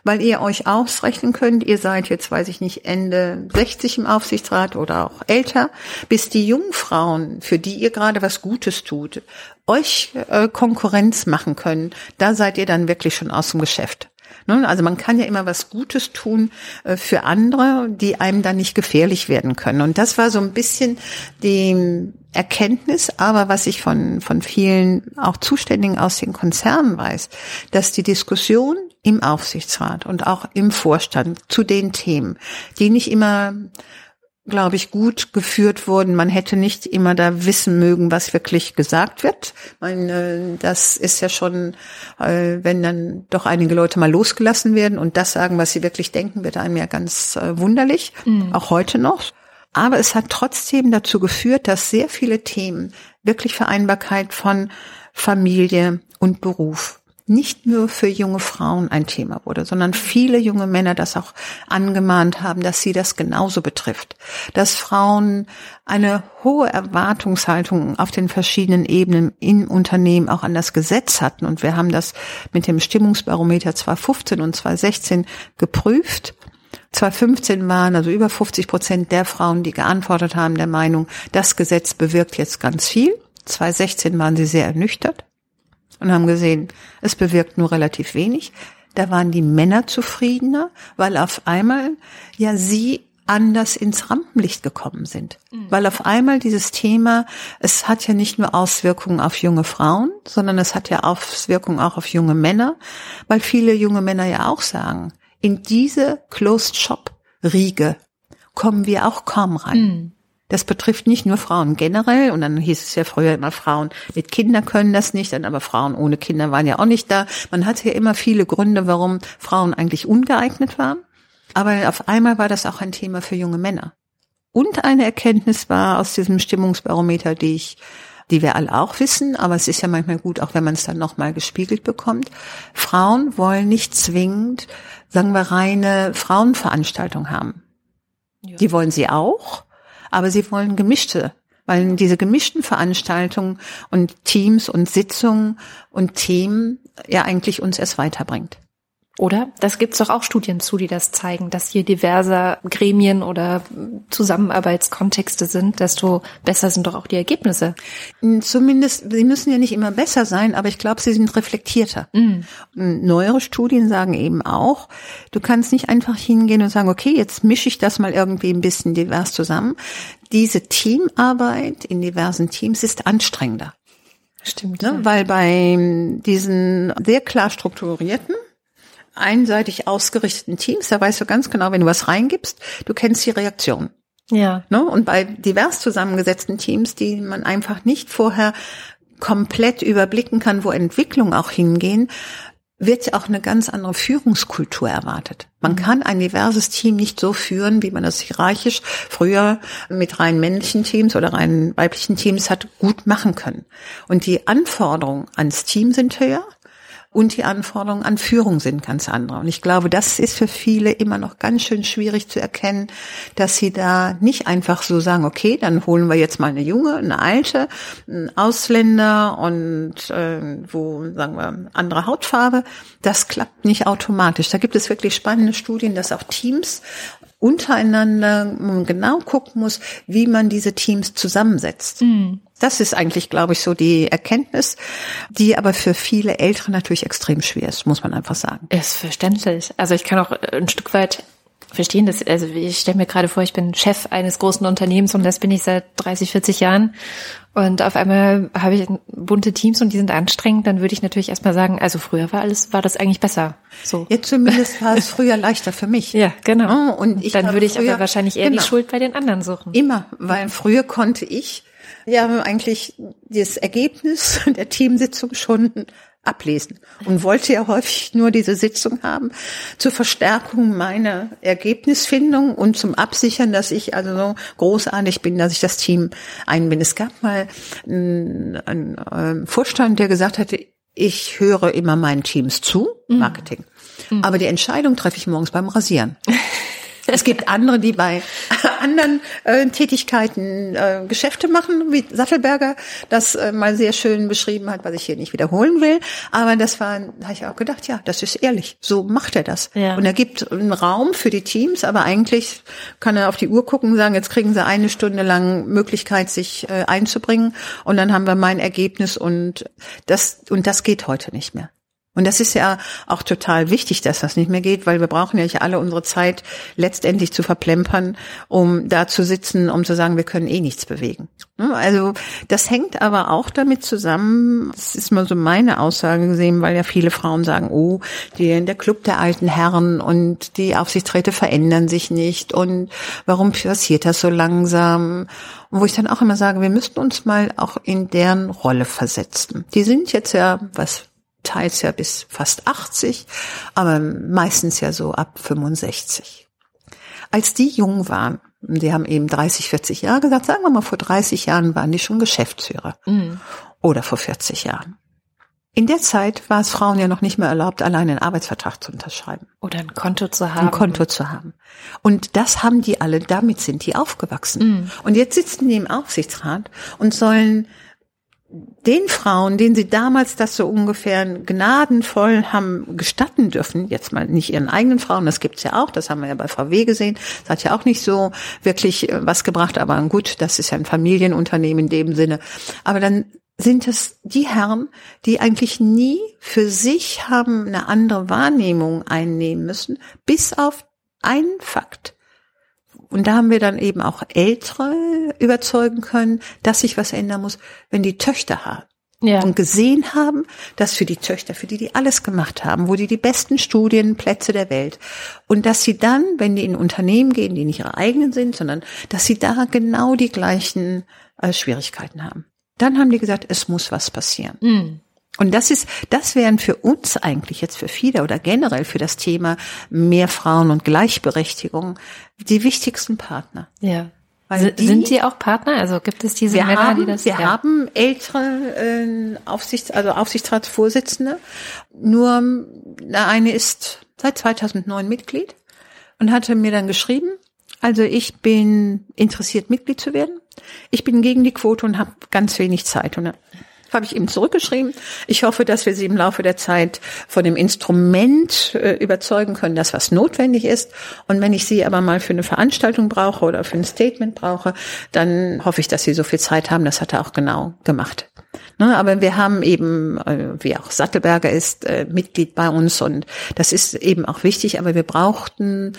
weil ihr euch ausrechnen könnt, ihr seid jetzt, weiß ich nicht, Ende 60 im Aufsichtsrat oder auch älter, bis die jungen Frauen, für die ihr gerade was Gutes tut, euch äh, Konkurrenz machen können, da seid ihr dann wirklich schon aus dem Geschäft. Ne? Also man kann ja immer was Gutes tun äh, für andere, die einem dann nicht gefährlich werden können. Und das war so ein bisschen die Erkenntnis, aber was ich von, von vielen auch Zuständigen aus den Konzernen weiß, dass die Diskussion im Aufsichtsrat und auch im Vorstand zu den Themen, die nicht immer glaube ich, gut geführt wurden. Man hätte nicht immer da wissen mögen, was wirklich gesagt wird. meine, das ist ja schon, äh, wenn dann doch einige Leute mal losgelassen werden und das sagen, was sie wirklich denken, wird einem ja ganz äh, wunderlich, mhm. auch heute noch. Aber es hat trotzdem dazu geführt, dass sehr viele Themen wirklich Vereinbarkeit von Familie und Beruf nicht nur für junge Frauen ein Thema wurde, sondern viele junge Männer das auch angemahnt haben, dass sie das genauso betrifft. Dass Frauen eine hohe Erwartungshaltung auf den verschiedenen Ebenen im Unternehmen auch an das Gesetz hatten. Und wir haben das mit dem Stimmungsbarometer 2015 und 2016 geprüft. 2015 waren also über 50 Prozent der Frauen, die geantwortet haben, der Meinung, das Gesetz bewirkt jetzt ganz viel. 2016 waren sie sehr ernüchtert und haben gesehen, es bewirkt nur relativ wenig. Da waren die Männer zufriedener, weil auf einmal ja sie anders ins Rampenlicht gekommen sind. Mhm. Weil auf einmal dieses Thema, es hat ja nicht nur Auswirkungen auf junge Frauen, sondern es hat ja Auswirkungen auch auf junge Männer, weil viele junge Männer ja auch sagen, in diese Closed Shop Riege kommen wir auch kaum rein. Mhm. Das betrifft nicht nur Frauen generell. Und dann hieß es ja früher immer, Frauen mit Kindern können das nicht. Dann aber Frauen ohne Kinder waren ja auch nicht da. Man hatte ja immer viele Gründe, warum Frauen eigentlich ungeeignet waren. Aber auf einmal war das auch ein Thema für junge Männer. Und eine Erkenntnis war aus diesem Stimmungsbarometer, die ich die wir alle auch wissen, aber es ist ja manchmal gut, auch wenn man es dann nochmal gespiegelt bekommt. Frauen wollen nicht zwingend, sagen wir, reine Frauenveranstaltung haben. Ja. Die wollen sie auch, aber sie wollen gemischte, weil diese gemischten Veranstaltungen und Teams und Sitzungen und Themen ja eigentlich uns erst weiterbringt. Oder? Das gibt's doch auch Studien zu, die das zeigen, dass je diverser Gremien oder Zusammenarbeitskontexte sind, desto besser sind doch auch die Ergebnisse. Zumindest, sie müssen ja nicht immer besser sein, aber ich glaube, sie sind reflektierter. Mhm. Neuere Studien sagen eben auch, du kannst nicht einfach hingehen und sagen, okay, jetzt mische ich das mal irgendwie ein bisschen divers zusammen. Diese Teamarbeit in diversen Teams ist anstrengender. Stimmt. Ne? Ja. Weil bei diesen sehr klar strukturierten einseitig ausgerichteten Teams, da weißt du ganz genau, wenn du was reingibst, du kennst die Reaktion. Ja. Ne? Und bei divers zusammengesetzten Teams, die man einfach nicht vorher komplett überblicken kann, wo Entwicklungen auch hingehen, wird ja auch eine ganz andere Führungskultur erwartet. Man mhm. kann ein diverses Team nicht so führen, wie man das hierarchisch früher mit rein männlichen Teams oder rein weiblichen Teams hat gut machen können. Und die Anforderungen ans Team sind höher und die Anforderungen an Führung sind ganz andere. Und ich glaube, das ist für viele immer noch ganz schön schwierig zu erkennen, dass sie da nicht einfach so sagen, okay, dann holen wir jetzt mal eine junge, eine alte, einen Ausländer und äh, wo, sagen wir, andere Hautfarbe. Das klappt nicht automatisch. Da gibt es wirklich spannende Studien, dass auch Teams untereinander man genau gucken muss, wie man diese Teams zusammensetzt. Mhm. Das ist eigentlich, glaube ich, so die Erkenntnis, die aber für viele Ältere natürlich extrem schwer ist, muss man einfach sagen. Ist verständlich. Also ich kann auch ein Stück weit verstehen das. Also ich stelle mir gerade vor, ich bin Chef eines großen Unternehmens und das bin ich seit 30, 40 Jahren. Und auf einmal habe ich bunte Teams und die sind anstrengend, dann würde ich natürlich erstmal sagen, also früher war alles, war das eigentlich besser. So. Jetzt zumindest war es früher leichter für mich. Ja, genau. Oh, und ich dann würde ich früher- aber wahrscheinlich eher genau. die Schuld bei den anderen suchen. Immer, weil früher konnte ich ja eigentlich das Ergebnis der Teamsitzung schon ablesen und wollte ja häufig nur diese Sitzung haben zur Verstärkung meiner Ergebnisfindung und zum Absichern, dass ich also so großartig bin, dass ich das Team einbinde. Es gab mal einen, einen ähm, Vorstand, der gesagt hatte, ich höre immer meinen Teams zu, Marketing. Aber die Entscheidung treffe ich morgens beim Rasieren. Es gibt andere, die bei anderen äh, Tätigkeiten äh, Geschäfte machen, wie Sattelberger das äh, mal sehr schön beschrieben hat, was ich hier nicht wiederholen will. Aber das war, da habe ich auch gedacht, ja, das ist ehrlich. So macht er das. Ja. Und er gibt einen Raum für die Teams, aber eigentlich kann er auf die Uhr gucken und sagen, jetzt kriegen sie eine Stunde lang Möglichkeit, sich äh, einzubringen. Und dann haben wir mein Ergebnis und das, und das geht heute nicht mehr. Und das ist ja auch total wichtig, dass das nicht mehr geht, weil wir brauchen ja nicht alle unsere Zeit letztendlich zu verplempern, um da zu sitzen, um zu sagen, wir können eh nichts bewegen. Ne? Also das hängt aber auch damit zusammen, das ist mal so meine Aussage gesehen, weil ja viele Frauen sagen, oh, die, der Club der alten Herren und die Aufsichtsräte verändern sich nicht und warum passiert das so langsam? Und wo ich dann auch immer sage, wir müssten uns mal auch in deren Rolle versetzen. Die sind jetzt ja, was teils ja bis fast 80, aber meistens ja so ab 65. Als die jung waren, die haben eben 30, 40 Jahre gesagt, sagen wir mal, vor 30 Jahren waren die schon Geschäftsführer. Oder vor 40 Jahren. In der Zeit war es Frauen ja noch nicht mehr erlaubt, allein einen Arbeitsvertrag zu unterschreiben, Oder ein Konto zu haben. ein Konto zu haben. Und das haben die alle, damit sind die aufgewachsen. Und jetzt sitzen die im Aufsichtsrat und sollen den Frauen, denen sie damals das so ungefähr gnadenvoll haben gestatten dürfen, jetzt mal nicht ihren eigenen Frauen, das gibt's ja auch, das haben wir ja bei VW gesehen, das hat ja auch nicht so wirklich äh, was gebracht, aber gut, das ist ja ein Familienunternehmen in dem Sinne. Aber dann sind es die Herren, die eigentlich nie für sich haben eine andere Wahrnehmung einnehmen müssen, bis auf einen Fakt. Und da haben wir dann eben auch Ältere überzeugen können, dass sich was ändern muss, wenn die Töchter haben. Ja. Und gesehen haben, dass für die Töchter, für die die alles gemacht haben, wo die die besten Studienplätze der Welt und dass sie dann, wenn die in Unternehmen gehen, die nicht ihre eigenen sind, sondern dass sie da genau die gleichen äh, Schwierigkeiten haben. Dann haben die gesagt, es muss was passieren. Mhm. Und das ist, das wären für uns eigentlich jetzt für viele oder generell für das Thema mehr Frauen und Gleichberechtigung die wichtigsten Partner. Ja. Die- sind die auch Partner? Also gibt es diese Wir Männer, haben, die das? wir ja. haben ältere äh, Aufsichts, also Aufsichtsratsvorsitzende. Nur ähm, eine ist seit 2009 Mitglied und hatte mir dann geschrieben, also ich bin interessiert, Mitglied zu werden. Ich bin gegen die Quote und habe ganz wenig Zeit. Und habe ich ihm zurückgeschrieben. Ich hoffe, dass wir Sie im Laufe der Zeit von dem Instrument äh, überzeugen können, dass was notwendig ist. Und wenn ich Sie aber mal für eine Veranstaltung brauche oder für ein Statement brauche, dann hoffe ich, dass Sie so viel Zeit haben. Das hat er auch genau gemacht. Ne, aber wir haben eben, äh, wie auch Sattelberger ist, äh, Mitglied bei uns und das ist eben auch wichtig, aber wir brauchten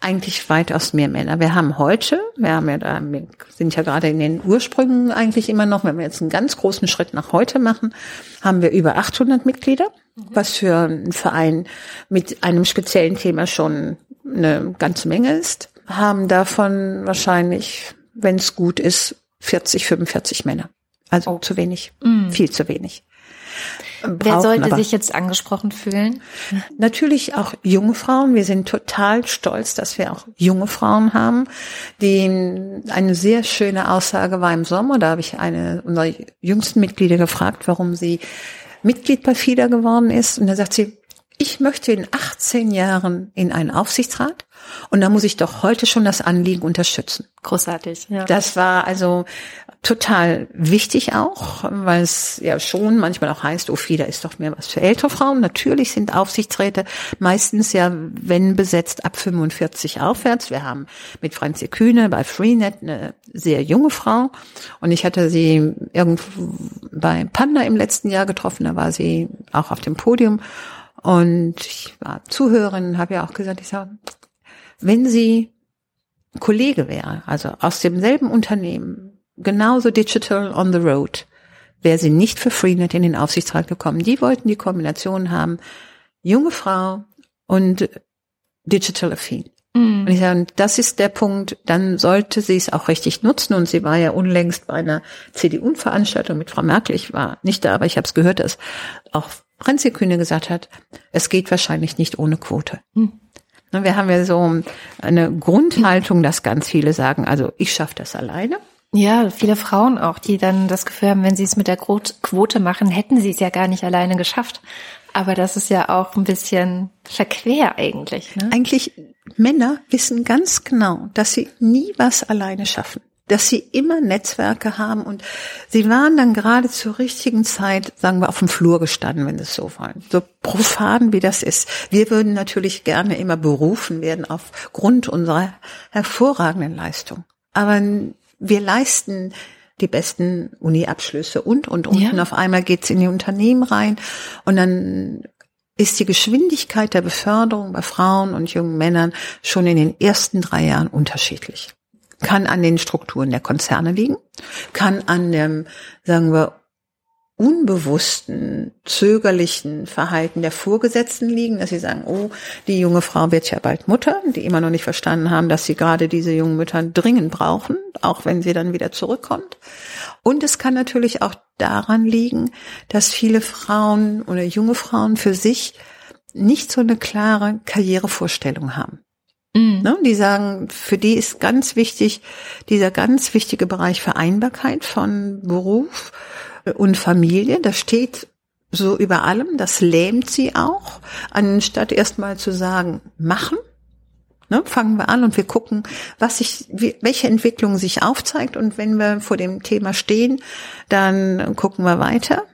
eigentlich weitaus mehr Männer. Wir haben heute, wir haben ja da, wir sind ja gerade in den Ursprüngen eigentlich immer noch, wenn wir jetzt einen ganz großen Schritt nach heute machen, haben wir über 800 Mitglieder, was für einen Verein mit einem speziellen Thema schon eine ganze Menge ist, haben davon wahrscheinlich, wenn es gut ist, 40, 45 Männer. Also zu wenig, viel zu wenig. Wer sollte sich jetzt angesprochen fühlen? Natürlich auch junge Frauen. Wir sind total stolz, dass wir auch junge Frauen haben. Die, eine sehr schöne Aussage war im Sommer. Da habe ich eine unserer jüngsten Mitglieder gefragt, warum sie Mitglied bei FIDA geworden ist. Und da sagt sie, ich möchte in 18 Jahren in einen Aufsichtsrat und da muss ich doch heute schon das Anliegen unterstützen. Großartig. Ja. Das war also total wichtig auch, weil es ja schon manchmal auch heißt, oh, FIDA ist doch mehr was für ältere Frauen. Natürlich sind Aufsichtsräte meistens ja, wenn besetzt, ab 45 aufwärts. Wir haben mit Franzi Kühne bei Freenet eine sehr junge Frau und ich hatte sie irgendwo bei Panda im letzten Jahr getroffen, da war sie auch auf dem Podium und ich war Zuhörerin, habe ja auch gesagt, ich sage, wenn sie Kollege wäre, also aus demselben Unternehmen, genauso digital on the road, wäre sie nicht für Freenet in den Aufsichtsrat gekommen. Die wollten die Kombination haben, junge Frau und digital affin. Mhm. Und ich sage, das ist der Punkt, dann sollte sie es auch richtig nutzen. Und sie war ja unlängst bei einer CDU-Veranstaltung mit Frau Merkel. Ich war nicht da, aber ich habe es gehört, dass auch Franzi Kühne gesagt hat, es geht wahrscheinlich nicht ohne Quote. Mhm. Wir haben ja so eine Grundhaltung, dass ganz viele sagen, also ich schaffe das alleine. Ja, viele Frauen auch, die dann das Gefühl haben, wenn sie es mit der Quote machen, hätten sie es ja gar nicht alleine geschafft. Aber das ist ja auch ein bisschen verquer eigentlich. Ne? Eigentlich, Männer wissen ganz genau, dass sie nie was alleine schaffen dass sie immer Netzwerke haben und sie waren dann gerade zur richtigen Zeit, sagen wir, auf dem Flur gestanden, wenn es so war. So profan wie das ist. Wir würden natürlich gerne immer berufen werden aufgrund unserer hervorragenden Leistung. Aber wir leisten die besten Uni-Abschlüsse und, und, und. Ja. Und auf einmal geht's in die Unternehmen rein und dann ist die Geschwindigkeit der Beförderung bei Frauen und jungen Männern schon in den ersten drei Jahren unterschiedlich. Kann an den Strukturen der Konzerne liegen, kann an dem, sagen wir, unbewussten, zögerlichen Verhalten der Vorgesetzten liegen, dass sie sagen, oh, die junge Frau wird ja bald Mutter, die immer noch nicht verstanden haben, dass sie gerade diese jungen Mütter dringend brauchen, auch wenn sie dann wieder zurückkommt. Und es kann natürlich auch daran liegen, dass viele Frauen oder junge Frauen für sich nicht so eine klare Karrierevorstellung haben. Mhm. Ne, die sagen, für die ist ganz wichtig, dieser ganz wichtige Bereich Vereinbarkeit von Beruf, und Familie. Das steht so über allem. Das lähmt sie auch, anstatt erstmal zu sagen, machen. Ne, fangen wir an und wir gucken, was sich, welche Entwicklung sich aufzeigt. Und wenn wir vor dem Thema stehen, dann gucken wir weiter.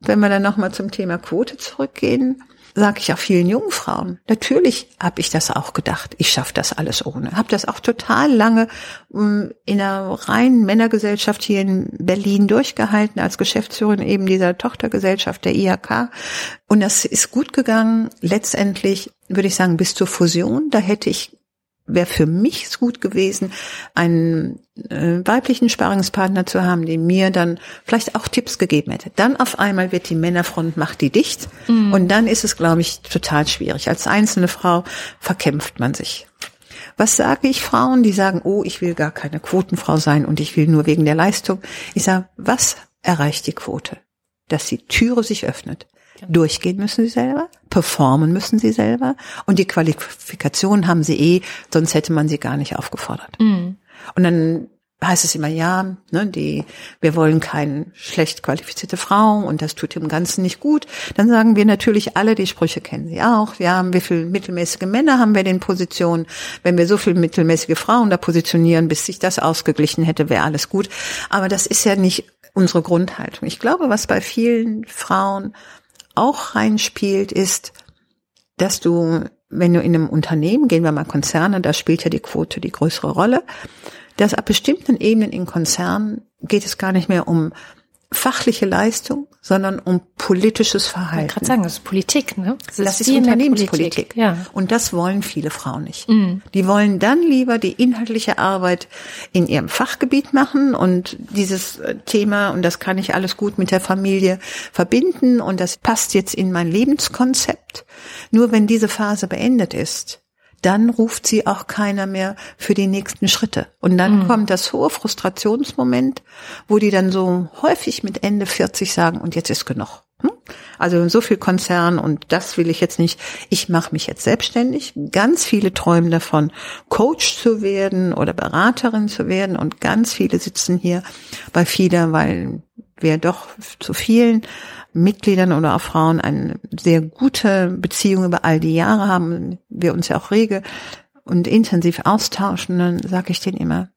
Wenn wir dann nochmal zum Thema Quote zurückgehen, sage ich auch vielen jungen Frauen. Natürlich habe ich das auch gedacht. Ich schaffe das alles ohne. Habe das auch total lange ähm, in einer reinen Männergesellschaft hier in Berlin durchgehalten als Geschäftsführerin eben dieser Tochtergesellschaft der IHK. Und das ist gut gegangen. Letztendlich würde ich sagen bis zur Fusion. Da hätte ich wäre für mich gut gewesen, einen äh, weiblichen Sparingspartner zu haben, die mir dann vielleicht auch Tipps gegeben hätte. Dann auf einmal wird die Männerfront macht die dicht mhm. und dann ist es, glaube ich, total schwierig. Als einzelne Frau verkämpft man sich. Was sage ich Frauen, die sagen, oh, ich will gar keine Quotenfrau sein und ich will nur wegen der Leistung? Ich sage, was erreicht die Quote? Dass die Türe sich öffnet. Durchgehen müssen sie selber, performen müssen sie selber und die Qualifikation haben sie eh, sonst hätte man sie gar nicht aufgefordert. Mhm. Und dann heißt es immer, ja, ne, die, wir wollen keine schlecht qualifizierte Frau und das tut dem Ganzen nicht gut. Dann sagen wir natürlich alle, die Sprüche kennen Sie auch. Wir haben, wie viel mittelmäßige Männer haben wir in den Positionen? Wenn wir so viel mittelmäßige Frauen da positionieren, bis sich das ausgeglichen hätte, wäre alles gut. Aber das ist ja nicht unsere Grundhaltung. Ich glaube, was bei vielen Frauen auch reinspielt, ist, dass du, wenn du in einem Unternehmen, gehen wir mal Konzerne, da spielt ja die Quote die größere Rolle, dass ab bestimmten Ebenen in Konzernen geht es gar nicht mehr um fachliche Leistung, sondern um politisches Verhalten. Ich gerade sagen, das ist Politik, ne? Das, das ist, ist Unternehmenspolitik. Ja. Und das wollen viele Frauen nicht. Mhm. Die wollen dann lieber die inhaltliche Arbeit in ihrem Fachgebiet machen und dieses äh, Thema, und das kann ich alles gut mit der Familie verbinden und das passt jetzt in mein Lebenskonzept. Nur wenn diese Phase beendet ist, dann ruft sie auch keiner mehr für die nächsten Schritte. Und dann mhm. kommt das hohe Frustrationsmoment, wo die dann so häufig mit Ende 40 sagen, und jetzt ist genug. Hm? Also so viel Konzern und das will ich jetzt nicht. Ich mache mich jetzt selbstständig. Ganz viele träumen davon, Coach zu werden oder Beraterin zu werden und ganz viele sitzen hier bei FIDA, weil wir doch zu vielen Mitgliedern oder auch Frauen eine sehr gute Beziehung über all die Jahre haben, wir uns ja auch rege und intensiv austauschen, dann sage ich denen immer,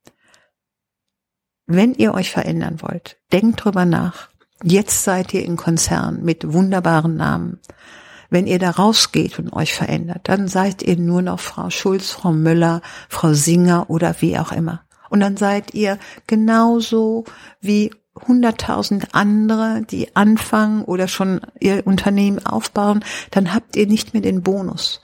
wenn ihr euch verändern wollt, denkt drüber nach. Jetzt seid ihr in Konzern mit wunderbaren Namen. Wenn ihr da rausgeht und euch verändert, dann seid ihr nur noch Frau Schulz, Frau Müller, Frau Singer oder wie auch immer. Und dann seid ihr genauso wie hunderttausend andere, die anfangen oder schon ihr Unternehmen aufbauen, dann habt ihr nicht mehr den Bonus.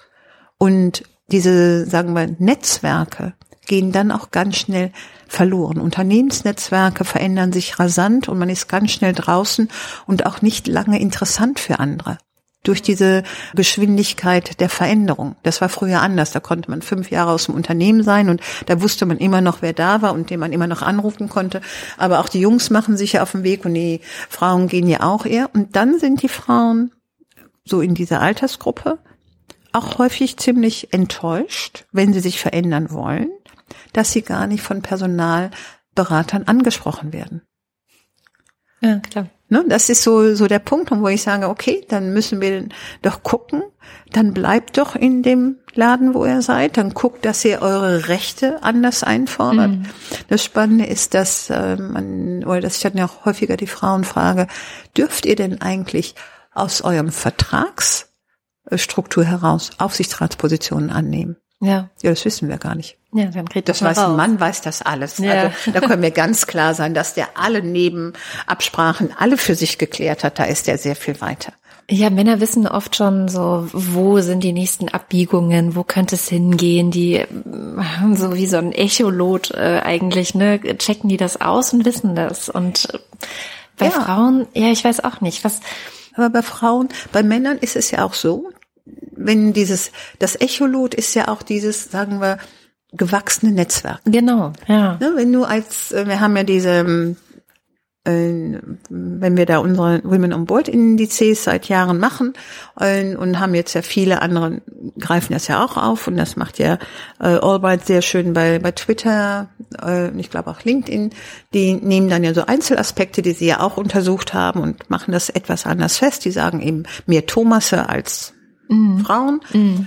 Und diese, sagen wir, Netzwerke gehen dann auch ganz schnell verloren. Unternehmensnetzwerke verändern sich rasant und man ist ganz schnell draußen und auch nicht lange interessant für andere. Durch diese Geschwindigkeit der Veränderung. Das war früher anders. Da konnte man fünf Jahre aus dem Unternehmen sein und da wusste man immer noch, wer da war und den man immer noch anrufen konnte. Aber auch die Jungs machen sich ja auf den Weg und die Frauen gehen ja auch eher. Und dann sind die Frauen so in dieser Altersgruppe auch häufig ziemlich enttäuscht, wenn sie sich verändern wollen, dass sie gar nicht von Personalberatern angesprochen werden. Ja, klar. Ne, das ist so, so der Punkt, wo ich sage, okay, dann müssen wir doch gucken, dann bleibt doch in dem Laden, wo ihr seid, dann guckt, dass ihr eure Rechte anders einfordert. Mhm. Das Spannende ist, dass äh, man, oder das ist ja auch häufiger die Frauenfrage, dürft ihr denn eigentlich aus eurem Vertragsstruktur heraus Aufsichtsratspositionen annehmen? Ja. Ja, das wissen wir gar nicht. Ja, dann kriegt das weiß ein Mann weiß das alles. Ja. Also da können wir ganz klar sein, dass der alle Nebenabsprachen alle für sich geklärt hat. Da ist er sehr viel weiter. Ja, Männer wissen oft schon so, wo sind die nächsten Abbiegungen, wo könnte es hingehen. Die haben so wie so ein Echolot äh, eigentlich, ne, checken die das aus und wissen das. Und bei Ja. Frauen, ja, ich weiß auch nicht, was. Aber bei Frauen, bei Männern ist es ja auch so, wenn dieses, das Echolot ist ja auch dieses, sagen wir, gewachsene Netzwerk. Genau, ja. Ne, wenn du als, äh, wir haben ja diese, ähm, äh, wenn wir da unsere Women on Board Indizes seit Jahren machen äh, und haben jetzt ja viele andere greifen das ja auch auf und das macht ja äh, Albright sehr schön bei bei Twitter, äh, und ich glaube auch LinkedIn. Die nehmen dann ja so Einzelaspekte, die sie ja auch untersucht haben und machen das etwas anders fest. Die sagen eben mehr Thomasse als Frauen.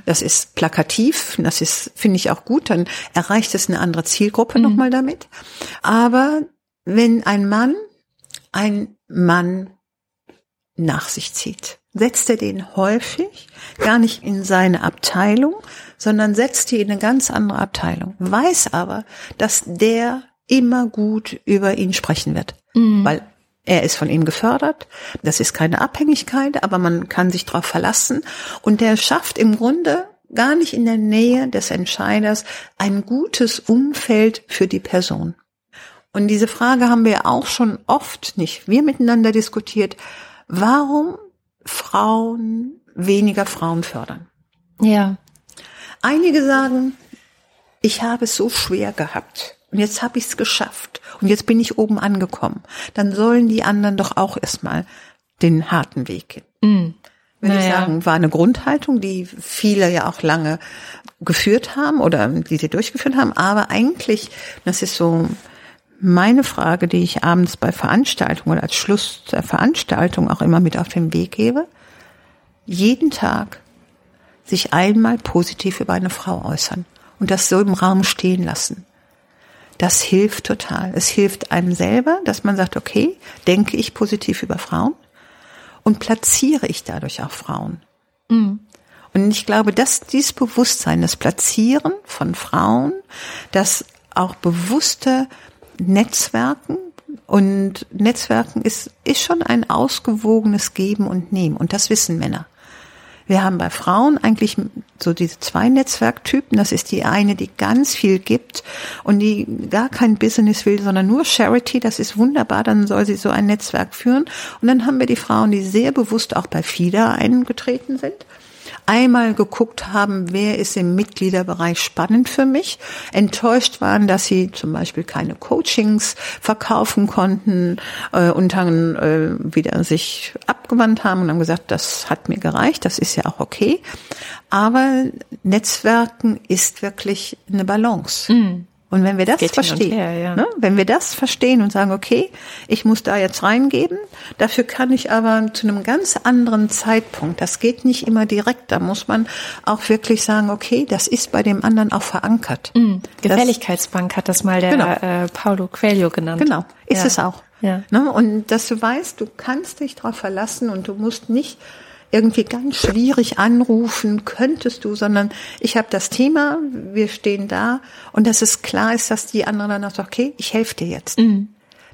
Das ist plakativ, das ist, finde ich auch gut, dann erreicht es eine andere Zielgruppe nochmal damit. Aber wenn ein Mann ein Mann nach sich zieht, setzt er den häufig gar nicht in seine Abteilung, sondern setzt die in eine ganz andere Abteilung, weiß aber, dass der immer gut über ihn sprechen wird, weil er ist von ihm gefördert. Das ist keine Abhängigkeit, aber man kann sich darauf verlassen. Und der schafft im Grunde gar nicht in der Nähe des Entscheiders ein gutes Umfeld für die Person. Und diese Frage haben wir auch schon oft nicht wir miteinander diskutiert. Warum Frauen weniger Frauen fördern? Ja. Einige sagen, ich habe es so schwer gehabt und jetzt habe ich es geschafft und jetzt bin ich oben angekommen. Dann sollen die anderen doch auch erstmal den harten Weg gehen. Mhm. Würde ich Naja. sagen, war eine Grundhaltung, die viele ja auch lange geführt haben oder die sie durchgeführt haben. Aber eigentlich, das ist so meine Frage, die ich abends bei Veranstaltungen oder als Schluss der Veranstaltung auch immer mit auf den Weg gebe. Jeden Tag sich einmal positiv über eine Frau äußern und das so im Raum stehen lassen. Das hilft total. Es hilft einem selber, dass man sagt, okay, denke ich positiv über Frauen und platziere ich dadurch auch Frauen. Und ich glaube, dass dieses Bewusstsein, das Platzieren von Frauen, das auch bewusste Netzwerken und Netzwerken ist, ist schon ein ausgewogenes Geben und Nehmen. Und das wissen Männer. Wir haben bei Frauen eigentlich so diese zwei Netzwerktypen. Das ist die eine, die ganz viel gibt und die gar kein Business will, sondern nur Charity. Das ist wunderbar. Dann soll sie so ein Netzwerk führen. Und dann haben wir die Frauen, die sehr bewusst auch bei FIDA eingetreten sind einmal geguckt haben, wer ist im Mitgliederbereich spannend für mich, enttäuscht waren, dass sie zum Beispiel keine Coachings verkaufen konnten äh, und dann äh, wieder sich abgewandt haben und haben gesagt, das hat mir gereicht, das ist ja auch okay. Aber Netzwerken ist wirklich eine Balance. Und wenn wir das verstehen, her, ja. ne, wenn wir das verstehen und sagen, okay, ich muss da jetzt reingeben, dafür kann ich aber zu einem ganz anderen Zeitpunkt, das geht nicht immer direkt, da muss man auch wirklich sagen, okay, das ist bei dem anderen auch verankert. Mhm. Gefälligkeitsbank hat das mal der Genau. äh, Paulo Coelho genannt. Genau, ist Ja. es auch. Ja. Ne? Und dass du weißt, du kannst dich darauf verlassen und du musst nicht irgendwie ganz schwierig anrufen, könntest du, sondern ich habe das Thema, wir stehen da und dass es klar ist, dass die anderen dann auch sagen, okay, ich helfe dir jetzt.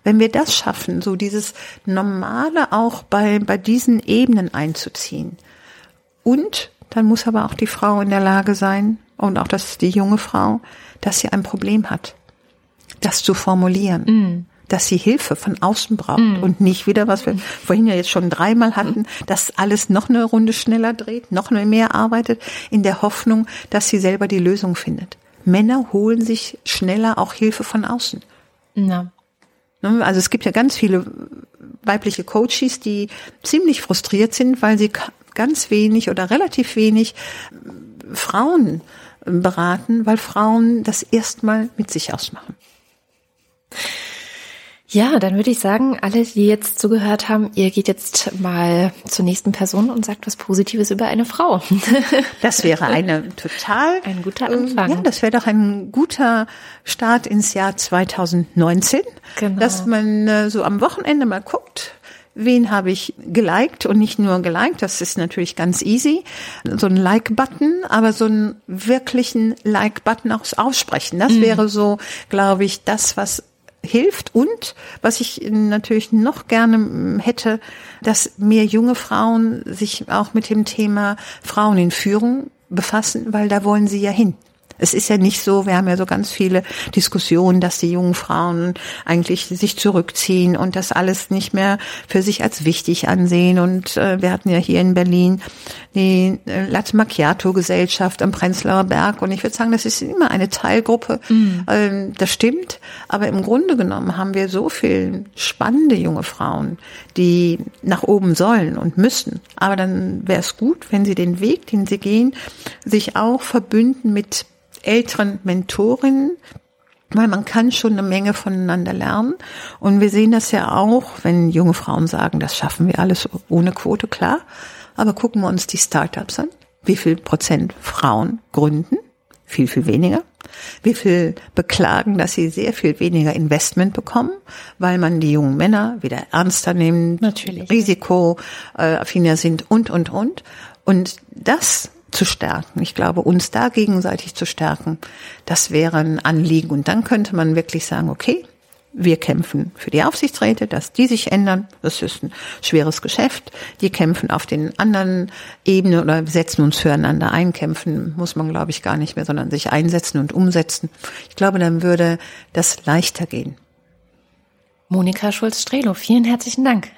Wenn wir das schaffen, so dieses Normale auch bei, bei diesen Ebenen einzuziehen und dann muss aber auch die Frau in der Lage sein, und auch das die junge Frau, dass sie ein Problem hat, das zu formulieren. Mm. Dass sie Hilfe von außen braucht mm. und nicht wieder, was wir vorhin ja jetzt schon dreimal hatten, dass alles noch eine Runde schneller dreht, noch mehr arbeitet, in der Hoffnung, dass sie selber die Lösung findet. Männer holen sich schneller auch Hilfe von außen. Na. Ne, also es gibt ja ganz viele weibliche Coaches, die ziemlich frustriert sind, weil sie ganz wenig oder relativ wenig Frauen beraten, weil Frauen das erstmal mit sich ausmachen. Ja, dann würde ich sagen, alle, die jetzt zugehört haben, ihr geht jetzt mal zur nächsten Person und sagt was Positives über eine Frau. Das wäre eine total ein guter Anfang. Ja, das wäre doch ein guter Start ins Jahr 2019, genau. dass man äh, so am Wochenende mal guckt, wen habe ich geliked und nicht nur geliked, das ist natürlich ganz easy, so ein Like-Button, aber so einen wirklichen Like-Button auch aussprechen. Das mhm. wäre so, glaube ich, das, was hilft und was ich natürlich noch gerne hätte, dass mehr junge Frauen sich auch mit dem Thema Frauen in Führung befassen, weil da wollen sie ja hin. Es ist ja nicht so, wir haben ja so ganz viele Diskussionen, dass die jungen Frauen eigentlich sich zurückziehen und das alles nicht mehr für sich als wichtig ansehen. Und äh, wir hatten ja hier in Berlin die äh, Latte Macchiato Gesellschaft am Prenzlauer Berg und ich würde sagen, das ist immer eine Teilgruppe. Mhm. Ähm, das stimmt, aber im Grunde genommen haben wir so viel spannende junge Frauen, die nach oben sollen und müssen. Aber dann wäre es gut, wenn sie den Weg, den sie gehen, sich auch verbünden mit älteren Mentorinnen, weil man kann schon eine Menge voneinander lernen. Und wir sehen das ja auch, wenn junge Frauen sagen, das schaffen wir alles ohne Quote, klar. Aber gucken wir uns die Startups an. Wie viel Prozent Frauen gründen? Viel, viel weniger. Wie viel beklagen, dass sie sehr viel weniger Investment bekommen, weil man die jungen Männer wieder ernster nimmt, Natürlich. risikoaffiner sind und, und, und. Und das zu stärken. Ich glaube, uns da gegenseitig zu stärken, das wäre ein Anliegen. Und dann könnte man wirklich sagen, okay, wir kämpfen für die Aufsichtsräte, dass die sich ändern. Das ist ein schweres Geschäft. Die kämpfen auf den anderen Ebenen oder setzen uns füreinander ein. Kämpfen muss man, glaube ich, gar nicht mehr, sondern sich einsetzen und umsetzen. Ich glaube, dann würde das leichter gehen. Monika Schulz-Strelo, vielen herzlichen Dank.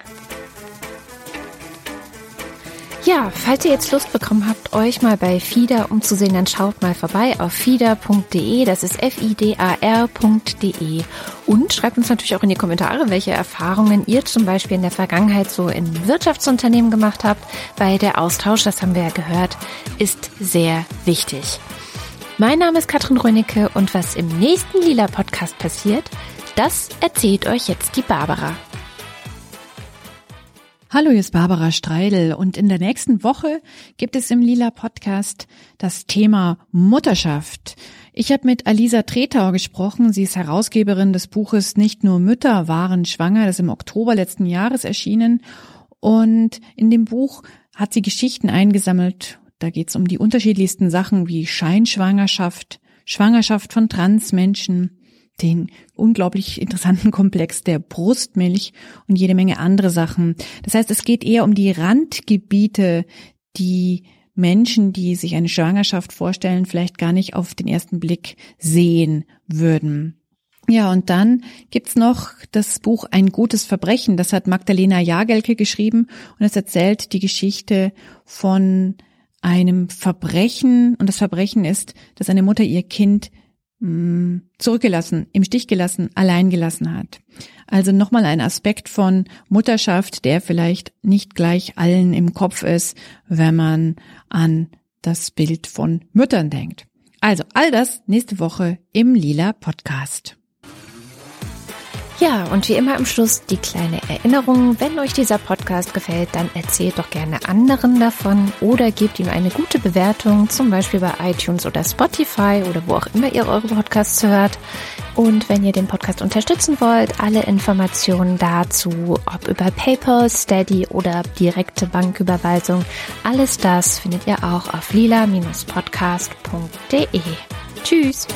Ja, falls ihr jetzt Lust bekommen habt, euch mal bei FIDA umzusehen, dann schaut mal vorbei auf fida.de, das ist f-i-d-a-r.de und schreibt uns natürlich auch in die Kommentare, welche Erfahrungen ihr zum Beispiel in der Vergangenheit so in Wirtschaftsunternehmen gemacht habt, weil der Austausch, das haben wir ja gehört, ist sehr wichtig. Mein Name ist Katrin Rönicke und was im nächsten Lila Podcast passiert, das erzählt euch jetzt die Barbara. Hallo, hier ist Barbara Streidel und in der nächsten Woche gibt es im Lila Podcast das Thema Mutterschaft. Ich habe mit Alisa Tretau gesprochen. Sie ist Herausgeberin des Buches Nicht nur Mütter waren schwanger, das im Oktober letzten Jahres erschienen. Und in dem Buch hat sie Geschichten eingesammelt. Da geht es um die unterschiedlichsten Sachen wie Scheinschwangerschaft, Schwangerschaft von Transmenschen, den unglaublich interessanten Komplex der Brustmilch und jede Menge andere Sachen. Das heißt, es geht eher um die Randgebiete, die Menschen, die sich eine Schwangerschaft vorstellen, vielleicht gar nicht auf den ersten Blick sehen würden. Ja, und dann gibt's noch das Buch Ein gutes Verbrechen. Das hat Magdalena Jagelke geschrieben und es erzählt die Geschichte von einem Verbrechen. Und das Verbrechen ist, dass eine Mutter ihr Kind Mm, zurückgelassen, im Stich gelassen, allein gelassen hat. Also nochmal ein Aspekt von Mutterschaft, der vielleicht nicht gleich allen im Kopf ist, wenn man an das Bild von Müttern denkt. Also all das nächste Woche im Lila Podcast. Ja, und wie immer am Schluss die kleine Erinnerung. Wenn euch dieser Podcast gefällt, dann erzählt doch gerne anderen davon oder gebt ihm eine gute Bewertung, zum Beispiel bei iTunes oder Spotify oder wo auch immer ihr eure Podcasts hört. Und wenn ihr den Podcast unterstützen wollt, alle Informationen dazu, ob über PayPal, Steady oder direkte Banküberweisung, alles das findet ihr auch auf lila-podcast.de. Tschüss!